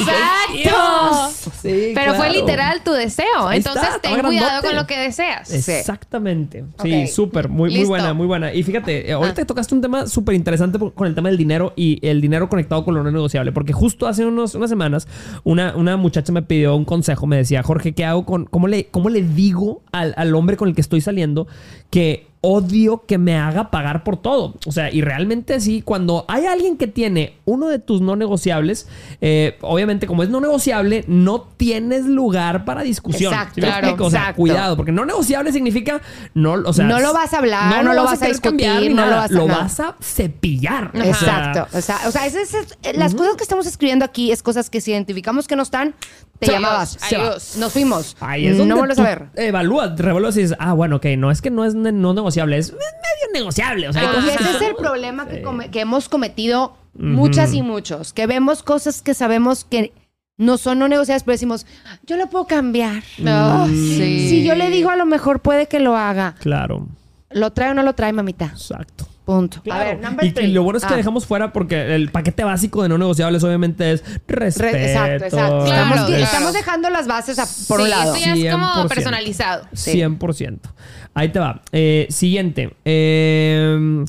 Exacto. Sí, Pero fue literal tu deseo. Ahí Entonces está, ten cuidado grandote. con lo que deseas. Exactamente. Sí, Ok. súper. Muy, muy buena, muy buena. Y fíjate, eh, ahorita Ah. tocaste un tema súper interesante con el tema del dinero y el dinero conectado con lo no negociable. Porque justo hace unos, unas semanas una, una muchacha me pidió un consejo. Me decía, Jorge, ¿qué hago con... ¿Cómo le, cómo le digo al, al hombre con el que estoy saliendo que odio que me haga pagar por todo? O sea, y realmente sí, cuando hay alguien que tiene uno de tus no negociables, eh, obviamente como es no negociable, no tienes lugar para discusión. Exacto, ¿Sí me claro? O sea, cuidado, porque no negociable signica no, o sea, No lo vas a hablar, no lo vas a querer discutir, cambiar no lo vas a- lo vas a cepillar. Exacto. O sea, o sea esas- esas- las cosas que estamos escribiendo aquí es cosas que si identificamos que no están, te llamabas. se va. Adiós. Nos fuimos. Ahí es donde no vuelves a ver. evalúas, revuelves y dices, ah, bueno, ok, no es que no es no negociable, es medio negociable. O sea, Ah. que ese es el problema que, come- que hemos cometido muchas y muchos. Que vemos cosas que sabemos que no son no negociables, pero decimos, yo lo puedo cambiar. No, sí. Si yo le digo, a lo mejor puede que lo haga. Claro, ¿Lo trae o no lo trae, mamita? exacto. Punto. Claro. A ver, number y, three. y lo bueno es que Ah. dejamos fuera porque el paquete básico de no negociables obviamente es respeto. Re- exacto, exacto. Claro, estamos, claro. estamos dejando las bases a- por Sí, un lado. Esto ya es como 100%. personalizado. Sí. 100%. Ahí te va. Eh, siguiente. Eh,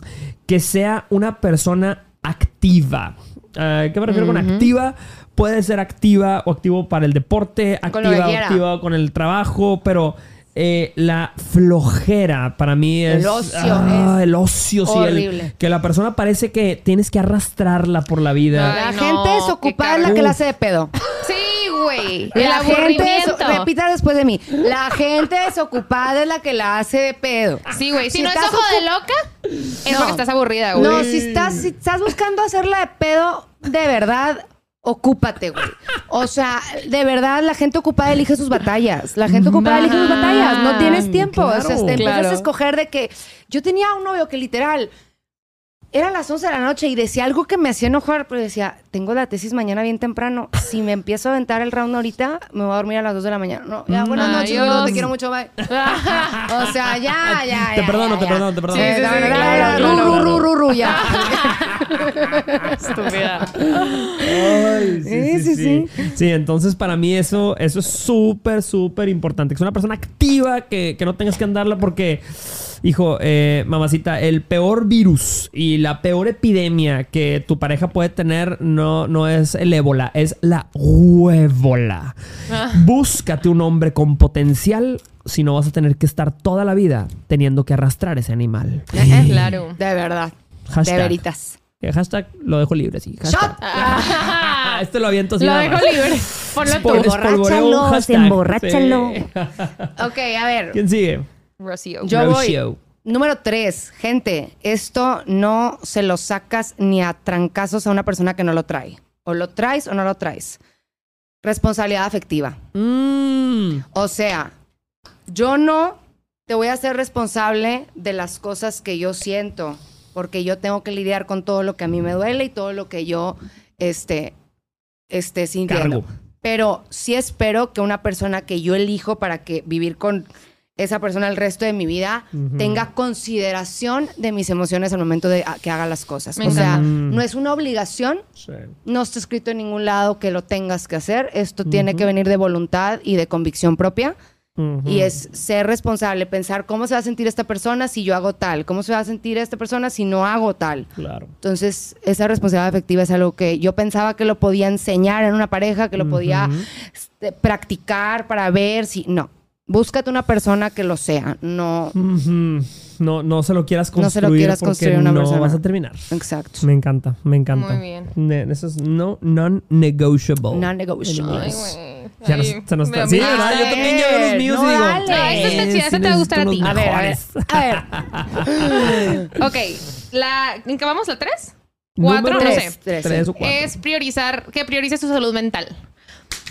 que sea una persona activa. Eh, ¿Qué me refiero con activa? Puede ser activa o activo para el deporte, activa o activa con el trabajo, pero eh, la flojera para mí es... El ocio ah, es el ocio, sí. el- horrible. que la persona parece que tienes que arrastrarla por la vida. Ay, La no, gente es la cargo. que la hace de pedo. Sí, güey. El La gente, des- repita después de mí. La gente desocupada es la que la hace de pedo. Sí, güey. Si, Si no es estás ojo de loca, es No. porque estás aburrida, güey. No, si estás, si estás buscando hacerla de pedo, de verdad, ocúpate, güey. O sea, de verdad, la gente ocupada elige sus batallas. La gente ocupada elige sus batallas. No tienes tiempo. o sea, claro. te empiezas Claro. a escoger de que... Yo tenía un novio que literal... Eran las 11 de la noche y decía algo que me hacía enojar, pero decía, tengo la tesis mañana bien temprano. Si me empiezo a aventar el round ahorita, me voy a dormir a las 2 de la mañana. No, ya, buenas noches, Adiós. gordo, te quiero mucho, bye. o sea, ya, ya, Te perdono, ya, te ya. perdono, te perdono. Sí, Sí, sí, no, sí, no, no, claro, no, claro, ru, ru, ru, ru, ya. Estúpida. Ay, Sí, sí, sí. Sí, entonces para mí eso, eso es súper, súper importante. Que es una persona activa, que, que no tengas que andarla porque, hijo, eh, mamacita, el peor virus y la peor epidemia que tu pareja puede tener no, no es el ébola, es la huévola. Ah. Búscate un hombre con potencial, si no vas a tener que estar toda la vida teniendo que arrastrar ese animal. Claro. De verdad. Hashtag. De veritas. Eh, Hashtag lo dejo libre, sí. Hashtag. Shot. este lo aviento así Lo nada dejo más. libre. Ponlo tú. Emborráchalo, emborráchalo. Sí. Ok, a ver. ¿Quién sigue? Rocío. Yo voy. Número tres, gente, esto no se lo sacas ni a trancazos a una persona que no lo trae. O lo traes o no lo traes. Responsabilidad afectiva. Mm. O sea, yo no te voy a hacer responsable de las cosas que yo siento, porque yo tengo que lidiar con todo lo que a mí me duele y todo lo que yo este, esté sintiendo. Cargo. Pero sí espero que una persona que yo elijo para que vivir con esa persona el resto de mi vida tenga consideración de mis emociones al momento de a- que haga las cosas. Me o sea, encanta. no es una obligación, Sí. no está escrito en ningún lado que lo tengas que hacer. Esto tiene que venir de voluntad y de convicción propia. Y es ser responsable, pensar cómo se va a sentir esta persona si yo hago tal, cómo se va a sentir esta persona si no hago tal. Claro. Entonces, esa responsabilidad afectiva es algo que yo pensaba que lo podía enseñar en una pareja, que lo podía este, practicar para ver si... No, búscate una persona que lo sea, no... No, no se lo quieras construir. No se lo quieras porque construir una no persona. vas a terminar. Exacto. Me encanta, me encanta. Muy bien. Ne- Eso es no, non-negotiable. Non-negotiable. Ay, Anyways. güey. Ya nos- se nos está. Sí. ¿verdad? Yo también ya veo los míos No, y digo. dale. Ah, esta está "Eh, chida, esa te va a gustar a ti". A ver, a ver. mejores". A ver. Ok, la, ¿en qué vamos? ¿La tres? Cuatro, Número no tres, sé. tres, Tres sí. o cuatro. Es priorizar, que priorice su salud mental.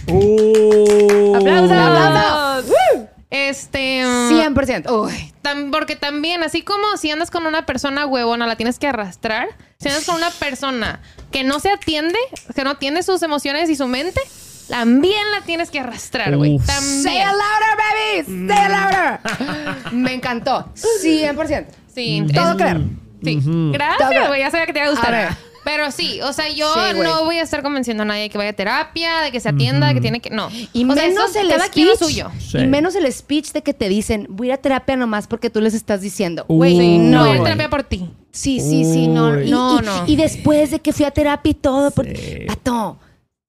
¡Oh! ¡Aplausos! ¡Aplausos! Este. mm, 100%. Uy. porque también, así como si andas con una persona huevona, la tienes que arrastrar. Si andas con una persona que no se atiende, que no atiende sus emociones y su mente, también la tienes que arrastrar, güey. Uf. Say También. it louder, baby. Say it louder. Me encantó. 100%. Sí, Todo es- claro. Sí. Gracias, güey. Ya sabía que te iba a A gustar. ver. Pero sí, o sea, yo Sí, no voy a estar convenciendo a nadie de que vaya a terapia, de que se atienda, de que tiene que. No. Y o sea, menos eso, el cada speech. quien lo suyo. Sí. Y menos el speech de que te dicen, voy a ir a terapia nomás porque tú les estás diciendo. Güey, Sí, no. voy a ir a terapia por ti. Sí, sí, sí, no. Uy. No, y- no. y después de que fui a terapia y todo, por... Sí. Pato,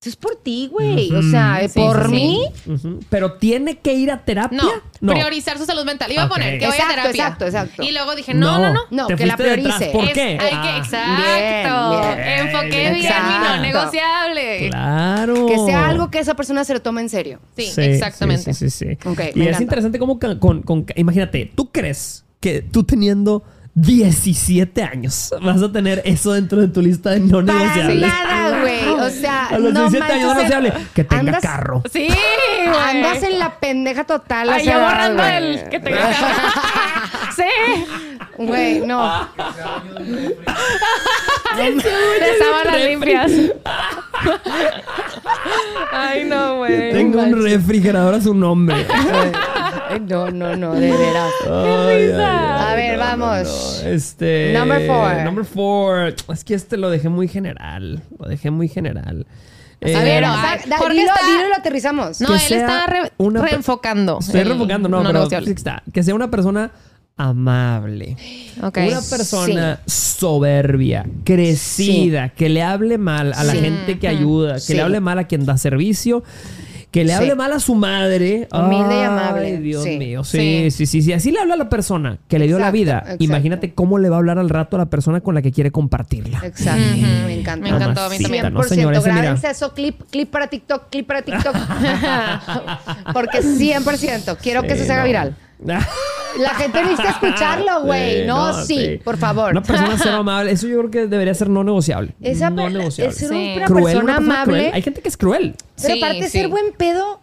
es por ti, güey. O sea, Sí, por sí, mí. Ujú. Pero tiene que ir a terapia. No, priorizar su salud mental. Iba Ok. a poner que vaya a Exacto, terapia. exacto, exacto. Y luego dije, no, no, no. No, Te que la fuiste detrás. priorice. ¿Por Es- qué? Hay que, Ah, exacto. bien, bien. Enfoqué bien Exacto. mi no negociable. Claro. Que sea algo que esa persona se lo tome en serio. Sí, exactamente. Sí, sí, sí. sí. Ok, y me es encanta. interesante cómo ca- con, con- imagínate, tú crees que tú teniendo 17 años vas a tener eso dentro de tu lista de no Para negociables. nada, güey. O sea, A los no 17 años no manches. negociable. Que tenga Andas- carro. Sí, güey. Andas en la pendeja total. Ay, ya borrando el que tenga carro. Sí. Güey, no. De sábanas limpias. Ay, no, güey. Tengo un refrigerador a su nombre. Ay, No, no, no, de veras. Ay, ay, A ver, vamos. Este. Number four. Number four. Es que este lo dejé muy general. Lo dejé muy general. A Eh, ver, no, o sea, dilo, está- dilo y lo aterrizamos. No, él sea está re- una pe- reenfocando. Estoy el reenfocando, no, no pero sí está. Que sea una persona amable. Una persona soberbia, crecida, que le hable mal a la Sí. gente que ayuda, que Sí. le hable mal a quien da servicio, que le Sí. hable mal a su madre. Humilde y Ay, amable. Dios Sí. mío, sí, sí, sí, sí. Así le habla a la persona que le dio la vida. exacto. Imagínate cómo le va a hablar al rato a la persona con la que quiere compartirla. Exacto. Me encanta. Me encantó a mí también. ¿no, 100%. señor? Ese, mira. Grábense eso, clip, clip para TikTok, clip para TikTok. Porque 100%. Quiero que eso se haga no. viral. La gente necesita escucharlo, güey. Sí, no, sí, por favor. Una persona ser amable, eso yo creo que debería ser no negociable. Esa no negociable. es ser Sí. una Cruel, persona una persona amable. cruel. Hay gente que es cruel. Pero aparte de ser buen pedo,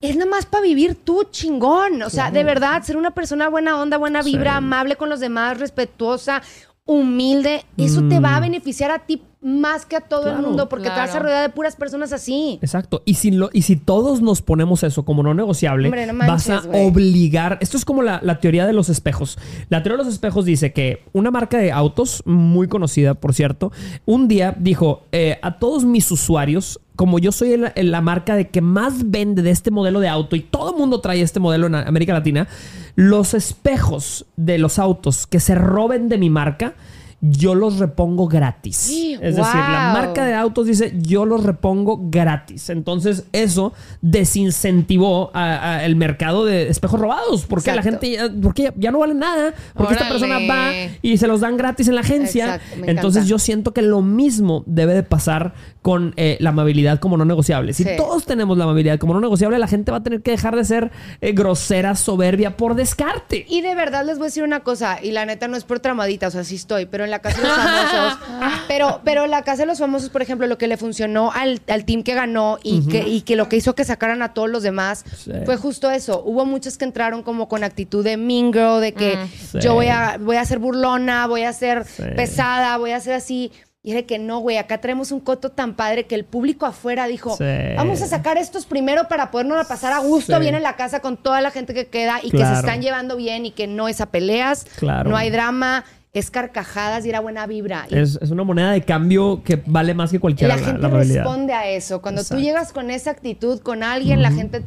es nada más para vivir tú, chingón. O sea, de verdad, ser una persona buena onda, buena vibra, Sí. amable con los demás, respetuosa, humilde, eso te va a Mm. beneficiar a ti más que a todo el Claro. mundo, porque te vas a Claro. rodear de puras personas así. Exacto. Y si, lo, y si todos nos ponemos eso como no negociable, Hombre, no vas a obligar. Esto es como la, la teoría de los espejos. La teoría de los espejos dice que una marca de autos, muy conocida, por cierto, un día dijo eh, a todos mis usuarios. Como yo soy el- la marca de que más vende de este modelo de auto y todo el mundo trae este modelo en América Latina, los espejos de los autos que se roben de mi marca, yo los repongo gratis. Es decir, la marca de autos dice yo los repongo gratis. Entonces eso desincentivó a- a el mercado de espejos robados porque la Exacto. gente ya, porque ya, ya no vale nada porque esta Órale. persona va y se los dan gratis en la agencia. Entonces encanta. yo siento que lo mismo debe de pasar con eh, la amabilidad como no negociable. Si Sí. todos tenemos la amabilidad como no negociable, la gente va a tener que dejar de ser eh, grosera, soberbia por descarte. Y de verdad les voy a decir una cosa, y la neta no es por tramadita, o sea, sí estoy, pero en la casa de los famosos, pero, pero en la casa de los famosos, por ejemplo, lo que le funcionó al, al team que ganó y, que, y que lo que hizo que sacaran a todos los demás Sí. fue justo eso. Hubo muchos que entraron como con actitud de girl, de que Sí. yo voy a, voy a ser burlona, voy a ser Sí. pesada, voy a ser así. Y era que no, güey, acá traemos un coto tan padre que el público afuera dijo, Sí. vamos a sacar estos primero para podernos pasar a gusto Sí. bien en la casa con toda la gente que queda y que se están llevando bien y que no es a peleas, Claro. no hay drama, es carcajadas y era buena vibra. Es, es una moneda de cambio que vale más que cualquiera la la, gente la responde a eso. Cuando Exacto. tú llegas con esa actitud con alguien, la gente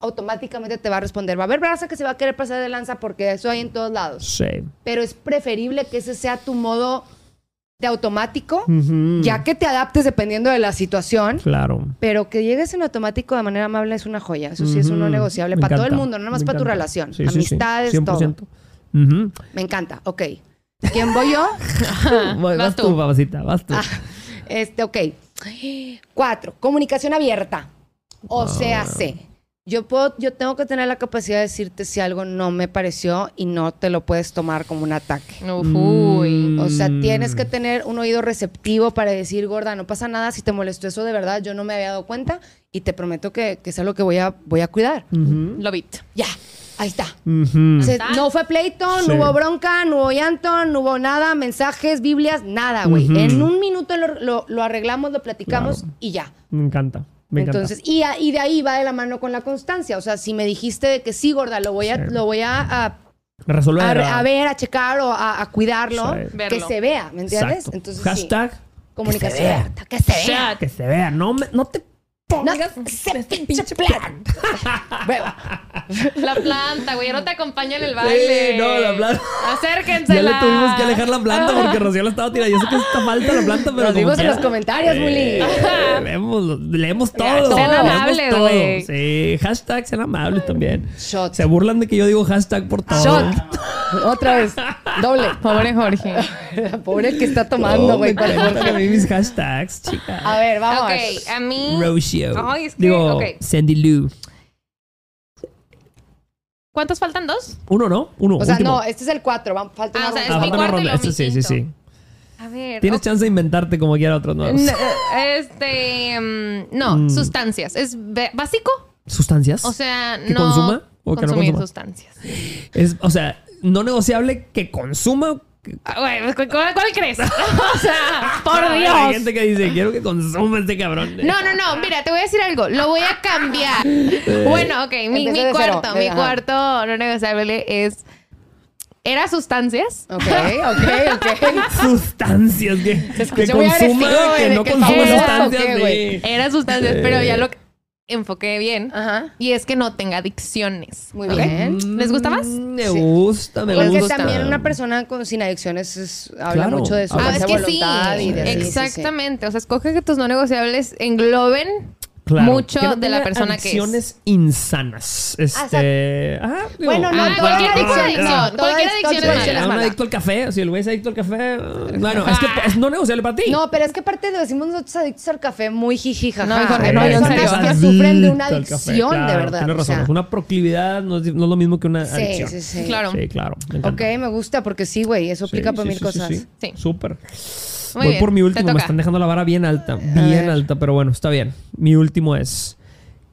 automáticamente te va a responder. Va a haber raza que se va a querer pasar de lanza porque eso hay en todos lados. Sí. Pero es preferible que ese sea tu modo de automático, ya que te adaptes dependiendo de la situación. Claro. Pero que llegues en automático de manera amable es una joya. Eso sí es uno negociable Me para todo el mundo, no nada más Me para tu relación. Sí, sí, sí. Amistades, todo. 100%. Ujú. Me encanta. Ok. ¿Quién voy yo? Vas, vas tú, tú. babacita, vas tú. Ah, este, ok. Cuatro, comunicación abierta. O sea, sé. Yo puedo, yo tengo que tener la capacidad de decirte si algo no me pareció y no te lo puedes tomar como un ataque. Uy. O sea, Mm. tienes que tener un oído receptivo para decir, gorda, no pasa nada si te molestó eso de verdad, yo no me había dado cuenta y te prometo que, que es algo que voy a, voy a cuidar. Love it. Ya, ahí está. No fue pleito, Sí. no hubo bronca, no hubo llanto, no hubo nada, mensajes, Biblias, nada, güey. En un minuto lo, lo- lo arreglamos, lo platicamos Claro. y ya. Me encanta. Me. Entonces, y, a- y de ahí va de la mano con la constancia. O sea, si me dijiste de que sí, gorda, lo voy a, Sí. lo voy a, a, Resolver. a ver, a checar o a, a cuidarlo, Sí. que Verlo. se vea, ¿me entiendes? Exacto. Entonces, sí. Hashtag. comunicación que se vea. que se vea. Que se vea. No, me- no te pongas ese este pinche plan. Hueva. La planta, güey. Ya no te acompaña en el baile. Sí, no, la planta. Acérquense. Ya le tuvimos que alejar la planta porque Rocío la estaba tirando. Yo sé que está falta la planta, pero. Como vimos en los comentarios, Muli. Eh, leemos, leemos todo. sean amables, güey. Sí, hashtag sean amables también. Shot. Se burlan de que yo digo hashtag por todo. Shot. Otra vez. Doble. Pobre Jorge. Pobre que está tomando, No, güey. Jorge. a mí mis hashtags, chica. A ver, vamos. ok, a mí. Ay, es que- Digo, ok. Sandy Lou. ¿Cuántos faltan? ¿Dos? Uno, ¿no? Uno. O sea, último. no, este es el 4. Falta Ah, una o sea, ronda. es Ah, mi falta una cuarto y ronda. luego Este mi sí, sí, quinto. sí. A ver. Tienes ok. chance de inventarte como quiera otros nuevos. N- Este. mm, no, Mm. sustancias. ¿Es básico? ¿Sustancias? O sea, ¿Que no. consuma o que no consumir consuma? sustancias. Es, o sea, no negociable que consuma. Ah, ¿cu- ¿cuál, cuál crees? o sea, por Hay Dios. gente que dice, quiero que consuma este cabrón. No, no, no. Mira, te voy a decir algo. Lo voy a cambiar. bueno, ok. Mi, cero. cuarto, mi Ajá. cuarto no negociable es. ¿Era sustancias? Ok, ok, ok. Sustancias que, que consuma, que no que consuma sustancias. sí. Era sustancias, pero ya lo. Enfoqué bien. Ajá. Y es que no tenga adicciones. Muy bien. ¿Les gusta más? Mm, Me Sí. gusta, me Porque gusta. también una persona con, sin adicciones es- habla Claro. mucho de su Ah, es que sí. voluntad y de así, sí, sí. Exactamente. O sea, escoge que tus no negociables engloben Claro, mucho que no de la persona que es. adicciones insanes. Este. Ajá, digo, Bueno, no, Ah, cualquier adicción, adicción, no, toda cualquier adicción adicción es mala. Ah, un adicto al café, si el güey es adicto al café, bueno, es que es no negociable para ti. No, pero es que aparte le decimos nosotros adictos al café muy jiji, jaja. No, Jorge, no, serio. que sufren de una café, adicción, de verdad. Tienes o razón, sea. una proclividad, no es, no es lo mismo que una Sí, adicción. sí, sí. Claro. Sí, claro. me. Ok, me gusta porque sí, güey, eso Sí, aplica para sí, mil sí, cosas. Sí, sí. Sí. Muy Voy bien, por mi último, me están dejando la vara bien alta, bien alta, pero bueno, está bien. Mi último es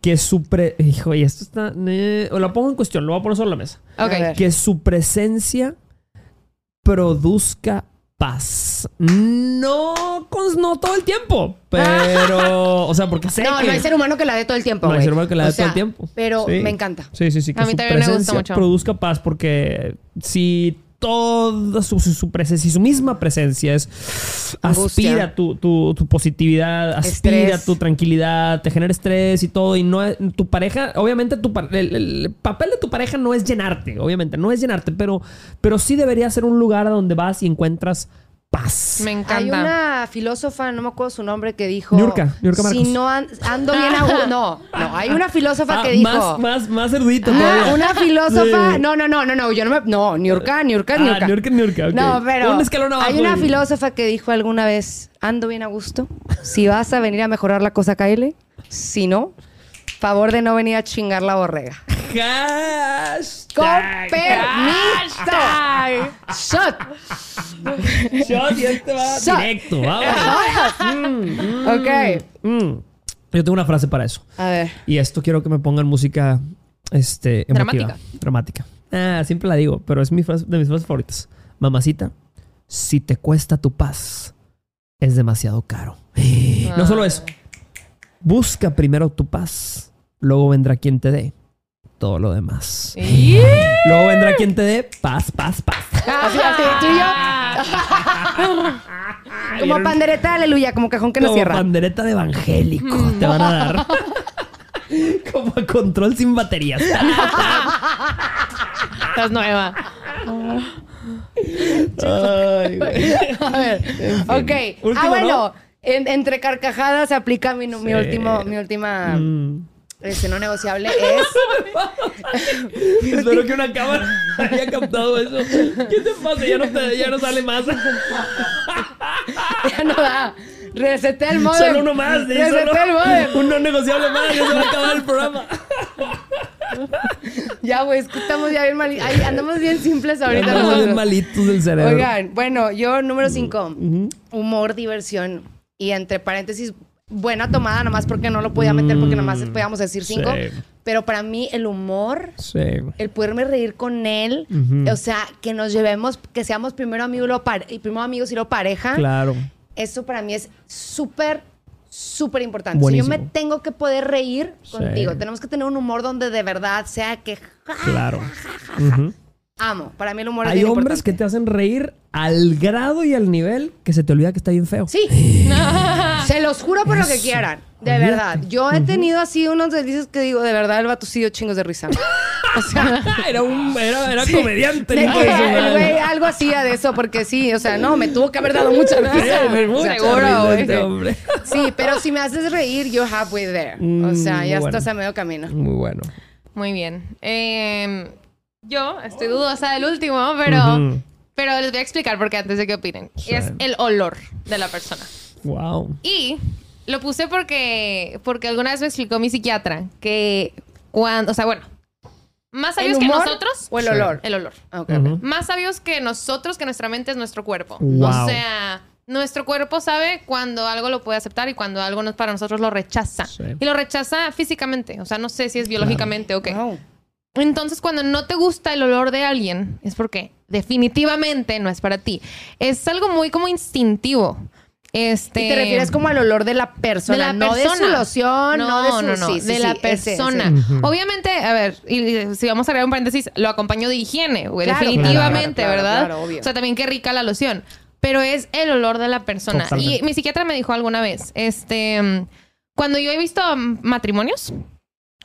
que su pre... Hijo, y esto está... eh, o la pongo en cuestión, lo voy a poner sobre la mesa. A Ok. ver. Que su presencia produzca paz. No, con- no todo el tiempo, pero... o sea, porque sé No, que... no hay ser humano que la dé todo el tiempo, No hay güey. ser humano que la O dé todo el tiempo. Pero Sí. me encanta. Sí, sí, sí. Que A mí su también me gusta presencia mucho. produzca paz porque si toda su, su, su presencia, su misma presencia es aspira tu, tu, tu positividad, aspira Estrés. tu tranquilidad, te genera estrés y todo y no es- tu pareja, obviamente tu el, el papel de tu pareja no es llenarte, obviamente, no es llenarte, pero, pero sí debería ser un lugar a donde vas y encuentras paz. Me encanta. Hay una filósofa, no me acuerdo su nombre, que dijo... Niurka, Niurka Si Marcos. no an- ando bien a No, no, hay una filósofa Ah, que dijo... más, más, más erudito Ah, todavía. una filósofa. Sí. No, no, no, no, no. Yo no me. No, Niurka, Niurka, Ah, Niurka. Niurka, Niurka. No, pero. Un escalón abajo Hay una y- filósofa que dijo alguna vez: Ando bien a gusto. Si vas a venir a mejorar la cosa, Kyle. Si no, favor de no venir a chingar la borrega. Hashtag. ¡Con permiso! ¡Shot! Shot y este va Shot. directo. Vamos. ok. Mm. Yo tengo una frase para eso. A ver. Y esto quiero que me pongan música este, emotiva. Dramática. Dramática. Ah, siempre la digo, pero es mi frase, de mis frases favoritas. Mamacita, si te cuesta tu paz, es demasiado caro. No solo eso. Busca primero tu paz, luego vendrá quien te dé todo lo demás. Luego vendrá quien te dé paz, paz, paz. Así, así, tú y yo. Como pandereta de aleluya, como cajón que no Como cierra. pandereta de evangélico te van a dar. Como a control sin baterías. Estás nueva. Ay, güey. A ver. Ok. Último, ah, bueno. ¿no? en- entre carcajadas aplica mi, último, mi última Mm. Este, no negociable es. Espero que una cámara haya captado eso. ¿Qué te pasa? Ya no, te- ya no sale más. ya no da. Reseté el modem. Solo uno más. ¿sí? Reseté Solo el modem. un no negociable más. Ya se va a acabar el programa. Ya, güey, es que estamos ya bien mal. ay, andamos bien simples ahorita Andamos bien nosotros. malitos del cerebro. Oigan, bueno, yo número 5. Humor, diversión. Y entre paréntesis, buena tomada, nomás porque no lo podía meter, porque nomás podíamos decir 5. Sí. Pero para mí, el humor, Sí. el poderme reír con él, o sea, que nos llevemos, que seamos primero amigos, y luego pare- y primero amigos y luego pareja. Claro. Eso para mí es súper, súper importante. Si yo me tengo que poder reír Sí. contigo, tenemos que tener un humor donde de verdad sea que Claro. Amo. Para mí el humor es Hay bien hombres importante. que te hacen reír al grado y al nivel que se te olvida que está bien feo. Sí. Se los juro por lo que Eso. quieran. De Olvídate. verdad. Yo he tenido así unos delicios que digo, de verdad, el vato sí dio chingos de risa. O sea, era un era, era comediante. de el hijo que de su el madre. güey algo hacía de eso, porque sí, o sea, no, me tuvo que haber dado mucha risa. Mucha Seguro, güey. este hombre. Sí, pero si me haces reír, you're halfway there. o Mm, sea, ya bueno. estás a medio camino. Muy bueno. Muy bien. Eh, yo estoy dudosa del último, pero, Ujú. pero les voy a explicar porque antes de que opinen. Sí. Es el olor de la persona. Wow. Y lo puse porque, porque alguna vez me explicó mi psiquiatra que cuando, o sea, bueno, más ¿El sabios que humor nosotros, o el Sí. olor? el olor. Ah, ok, Ujú. ok. Más sabios que nosotros, que nuestra mente es nuestro cuerpo. Wow. O sea, nuestro cuerpo sabe cuando algo lo puede aceptar y cuando algo no es para nosotros lo rechaza. Sí. Y lo rechaza físicamente. O sea, no sé si es biológicamente o qué. Wow. Entonces, cuando no te gusta el olor de alguien, es porque definitivamente no es para ti. Es algo muy como instintivo. Este... Y te refieres como al olor de la persona, de la no de su persona. loción, no, de su... no, no, sí, sí, de sí, la persona. ese. Obviamente, a ver, y, y si vamos a agregar un paréntesis, lo acompaño de higiene, güey, Claro, definitivamente, claro, ¿verdad? claro, obvio. o sea, también qué rica la loción. Pero es el olor de la persona. Totalmente. Y mi psiquiatra me dijo alguna vez, este, mm, cuando yo he visto matrimonios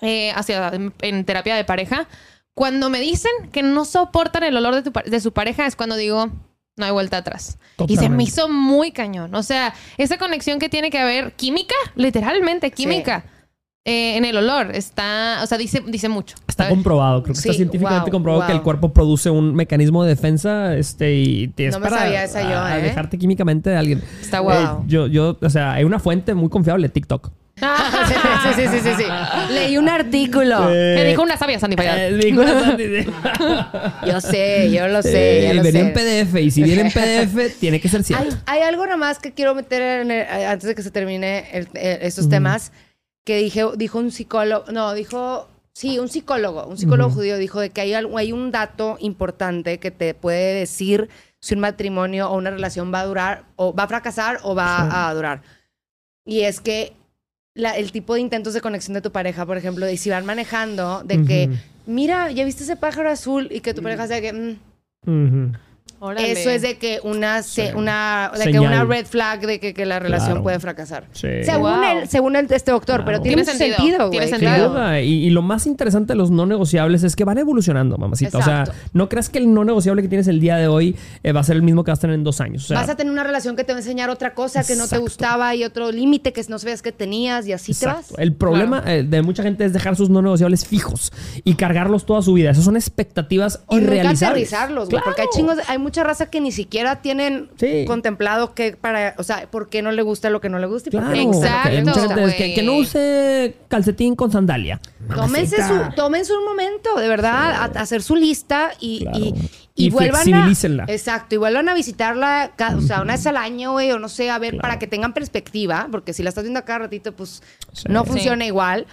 eh, hacia, en terapia de pareja, cuando me dicen que no soportan el olor de, tu de su pareja es cuando digo, no hay vuelta atrás. Y se me Totalmente. hizo muy cañón. O sea, esa conexión que tiene que haber química, literalmente química, eh, en el olor, está, o sea, dice, dice mucho. Está ¿sabes? comprobado, creo que Sí, está científicamente wow, comprobado que wow. el cuerpo produce un mecanismo de defensa este, y te es No me para sabía esa yo, a- ¿eh? alejarte químicamente de alguien. Está Eh, guau. yo, yo, o sea, hay una fuente muy confiable, TikTok. Sí, sí, sí, sí, sí. Leí un artículo. Me dijo una sabia Sandy. Eh. Yo sé, yo lo sé, Eh, ya lo venía sé. en PDF y si viene en PDF tiene que ser cierto. hay algo nada más que quiero meter en el- antes de que se termine el- estos temas que dije, dijo un psicólogo, no, dijo, sí, un psicólogo, un psicólogo judío dijo de que hay, hay un dato importante que te puede decir si un matrimonio o una relación va a durar o va a fracasar o va Sí. a durar. Y es que la- el tipo de intentos de conexión de tu pareja, por ejemplo, de si van manejando, de que, mira, ya viste ese pájaro azul y que tu pareja sea que... mm. Órale. eso es de que una, se- Sí. una, de que una red flag de que, que la relación Claro. puede fracasar. Sí. Según, Wow. el, según el, este doctor, Claro. pero tiene, sentido, tiene. Y, y lo más interesante de los no negociables es que van evolucionando, mamacita. O sea, no creas que el no negociable que tienes el día de hoy eh, va a ser el mismo que vas a tener en dos años. O sea, Vas a tener una relación que te va a enseñar otra cosa que no te gustaba y otro límite que no sabías que tenías y así Exacto. te vas. El problema eh, de mucha gente es dejar sus no negociables fijos y cargarlos toda su vida. Esas son expectativas nunca irrealizables. aterrizarlos, güey. Porque hay chingos, hay mucha raza que ni siquiera tienen Sí. contemplado que para, o sea, por qué no le gusta lo que no le gusta y por Claro. qué gusta lo que que, no use calcetín con sandalia. Tómense Mamacita. su, tómense un momento, de verdad, a, a hacer su lista y, Claro. y, Y vuelvan a. Exacto, y vuelvan a visitarla, o sea, una vez al año, güey, o no sé, a ver, Claro. para que tengan perspectiva, porque si la estás viendo a cada ratito, pues Sí. no Sí. funciona igual.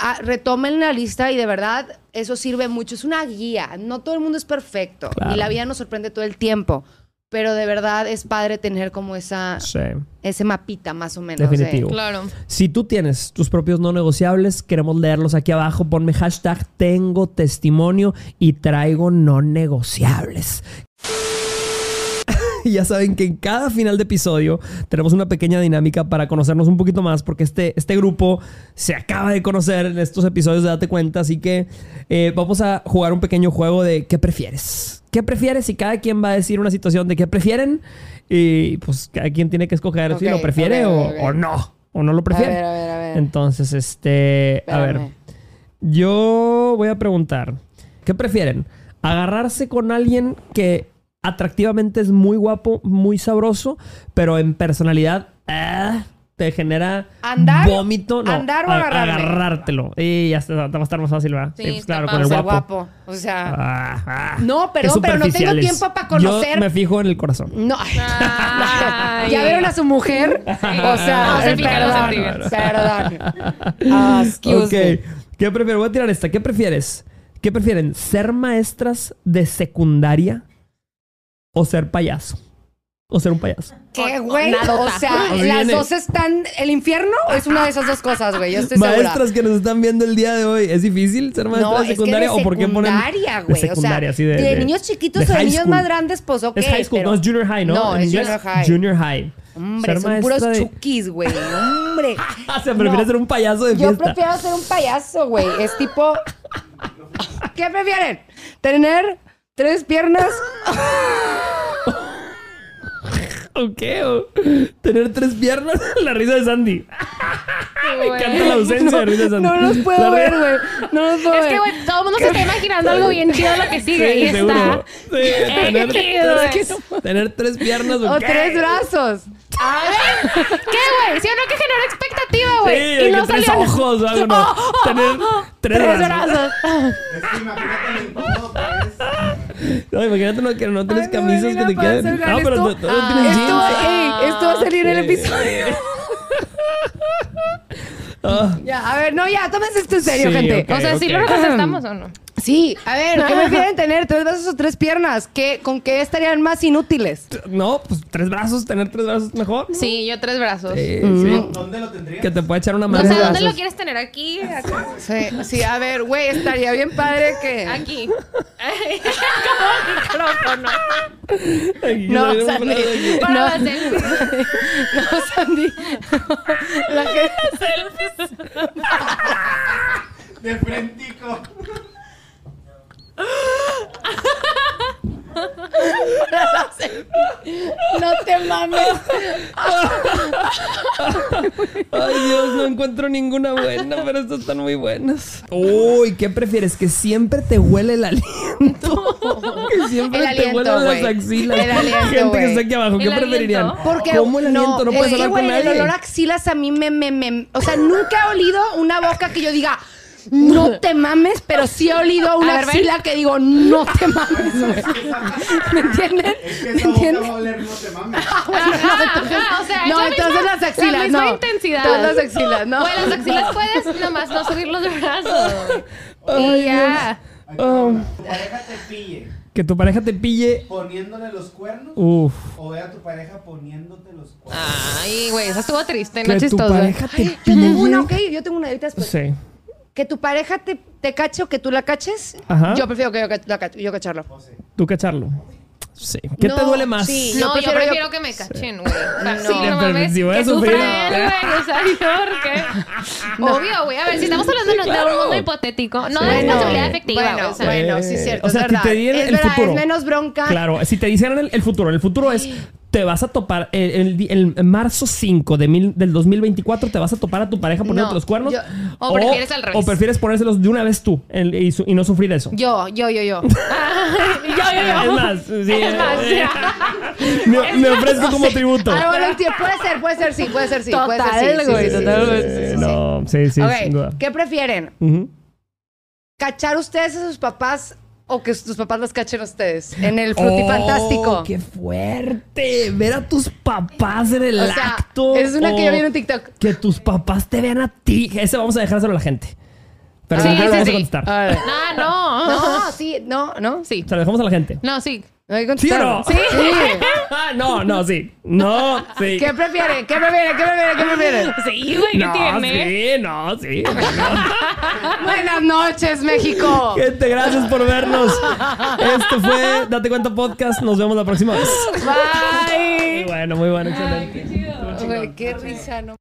Ah, retomen la lista y de verdad eso sirve mucho. Es una guía. No todo el mundo es perfecto Claro. y la vida nos sorprende todo el tiempo. Pero de verdad es padre tener como esa, Sí, ese mapita más o menos. de- definitivo. Claro. Si tú tienes tus propios no negociables, queremos leerlos aquí abajo. Ponme hashtag tengo testimonio y traigo no negociables. Y ya saben que en cada final de episodio tenemos una pequeña dinámica para conocernos un poquito más, porque este, este grupo se acaba de conocer en estos episodios de Date Cuenta, así que eh, vamos a jugar un pequeño juego de ¿qué prefieres? ¿Qué prefieres? Y cada quien va a decir una situación de qué prefieren y pues cada quien tiene que escoger si lo prefiere o, no, o no lo A prefiere. ver, a ver, a ver. Entonces, este, a ver, yo voy a preguntar, ¿qué prefieren? ¿Agarrarse con alguien que atractivamente es muy guapo, muy sabroso, pero en personalidad ah, te genera ¿Andar? vómito? No, ¿Andar o a- agarrártelo. Y ya está, te va a estar más fácil, ¿verdad? Sí, pues, claro, con el guapo. guapo. O sea, Ah, ah. No, perdón, pero no tengo tiempo para conocer- Yo me fijo en el corazón. no. Ay. ¿Ya vieron a su mujer? O sea, No eh, perdón, fijan. perdón. Ah, excuse Ok. me. ¿Qué prefieres? Voy a tirar esta. ¿Qué prefieres? ¿Qué prefieren? ¿Ser maestras de secundaria o ser payaso? ¿O ser un payaso? ¿Qué, güey? O sea, las dos están... ¿El infierno o es una de esas dos cosas, güey? Yo estoy Maestras segura. que nos están viendo el día de hoy. ¿Es difícil ser maestra No, de es que secundaria de o por qué ponen secundaria, de güey. secundaria, o sea, así de, de, niños chiquitos de o de niños school. más grandes, pues ok. Es high school, pero- no es junior high, ¿no? No, En es junior high. Junior high. Hombre, Ser son puros de- chukis, güey. Hombre. Ah, se prefiere No. ser un payaso de Yo fiesta. prefiero ser un payaso, güey. Es tipo... ¿Qué prefieren? ¿Tener tres piernas? ¿O qué? ¿O tener tres piernas. la risa de Sandy. Me encanta la ausencia de risa de Sandy. No los puedo ver, güey. No los puedo Es ver. que, güey, todo el mundo se está imaginando algo bien chido lo que sigue. Sí, y seguro. está. Sí, tener, chido, tres, tener tres piernas. ¿o O qué? tres brazos. A ver, ¿qué, güey? ¿Sí o no que generó expectativa, güey? Sí, y no tres salió. ojos o algo, no. Tener tres, Tres brazos. brazos. Es que imagínate lo incómodo que es. No, imagínate no, que no tienes Ay, no, camisas que te queden. No, pero esto- tú tú Ah. tienes Esto, jeans. ey, esto va a salir en el episodio. Ah, Ya, a ver, no, ya, tómense esto en serio, Sí, gente. ok. o sea, ¿sí lo contestamos o no? Sí, a ver, ¿qué prefieren tener? ¿Tres brazos o tres piernas? ¿Qué, ¿Con qué estarían más inútiles? No, pues tres brazos, tener tres brazos mejor. ¿no? Sí, yo tres brazos. Sí, sí. ¿Dónde lo tendrías? Que te puede echar una O mano. sea, ¿dónde brazos. lo quieres tener? ¿Aquí? Acá. Sí, sí, a ver, güey, estaría bien padre que... Aquí. Como micrófono. Aquí, No, Sandy. brazo aquí. Para No. selfies. No, Sandy. La gente... De frentico. No te mames. Ay, Dios, no encuentro ninguna buena, pero estas están muy buenas. Uy, ¿qué prefieres? ¿Que siempre te huele el aliento? que siempre El te huelen las axilas. El aliento, Gente que está aquí abajo, ¿qué El preferirían? Porque ¿Cómo el aliento? No, puedes es que, hablar con nadie. El olor a axilas a mí me, me, me- O sea, nunca he olido una boca que yo diga, no te mames, pero sí he olido una A ver, ven. axila que digo, no te mames. ¿Me entienden? Es que ¿Me esa boca entienden? va a oler, no te mames. Bueno, no, entonces, Ajá, o sea, no, la entonces misma- las axilas, la misma no. intensidad. Entonces las axilas, no. O en las axilas puedes nomás no subir los brazos. Ay, y ya. Ay, Oh. Tu pareja te pille Que tu pareja te pille. poniéndole los cuernos Uf. o ve a tu pareja poniéndote los cuernos. Ay, güey, esa estuvo triste, no Que tu chistosa. pareja te Yo pille. tengo una, ok, yo tengo una ahorita después. Sí. Que tu pareja te, te cache o que tú la caches. Ajá. Yo prefiero que yo, la ca- yo cacharlo. ¿Tú cacharlo? Sí. ¿Qué te No, duele más? sí. No, yo prefiero que me cachen, güey. O sea, No. sí, Sí, no mames. si voy a que sufrir, él, güey. O sea, ¿yo por qué? Obvio, güey. A ver, si estamos hablando de, un mundo hipotético, no de responsabilidad efectiva, Bueno, güey. O sea, bueno, sí, Eh, es cierto. o sea, es si verdad. te dieran es el verdad, futuro. es menos bronca. Claro, si te dijeran el, el futuro, el futuro es te vas a topar el, el el marzo 5 de mil- del 2024 te vas a topar a tu pareja poniendo No, los cuernos yo- O prefieres al revés. o prefieres ponérselos de una vez tú el- y, su- y no sufrir eso. Yo, yo, yo, yo. yo, yo, yo. Es más, sí, Es más, eh, sí. me, me ofrezco como tributo. Ah, puede ser, puede ser, sí, puede ser, sí. puede ser, Total, sí, sí, güey, sí, sí, totalmente. sí, sí, sí, Eh, sí. no, sí, sí, sin duda. Ok, ¿qué prefieren? Ujú. ¿Cachar ustedes a sus papás o que sus papás los cachen a ustedes? En el frutifantástico. Oh, ¡Qué fuerte! Ver a tus papás en el O sea, acto. es una que yo vi en TikTok. Que tus papás te vean a ti. Ese vamos a dejárselo a la gente. Pero Sí, no lo sí, vamos sí. a contestar. A ver. No, no. No, sí, no, no. Sí. Se lo dejamos a la gente. No, sí. No hay que ¿Sí o contestar. no? Sí. Ah, no, no, sí. No, sí. ¿Qué prefieren? ¿Qué prefieren? ¿Qué prefieren? ¿Qué prefieren? Sí, güey, ¿qué no, tiene? sí, no, sí. Buenas noches, México. Gente, gracias por vernos. Esto fue Date Cuenta Podcast. Nos vemos la próxima vez. Bye. Muy bueno, muy bueno, excelente. Güey, qué risa, no.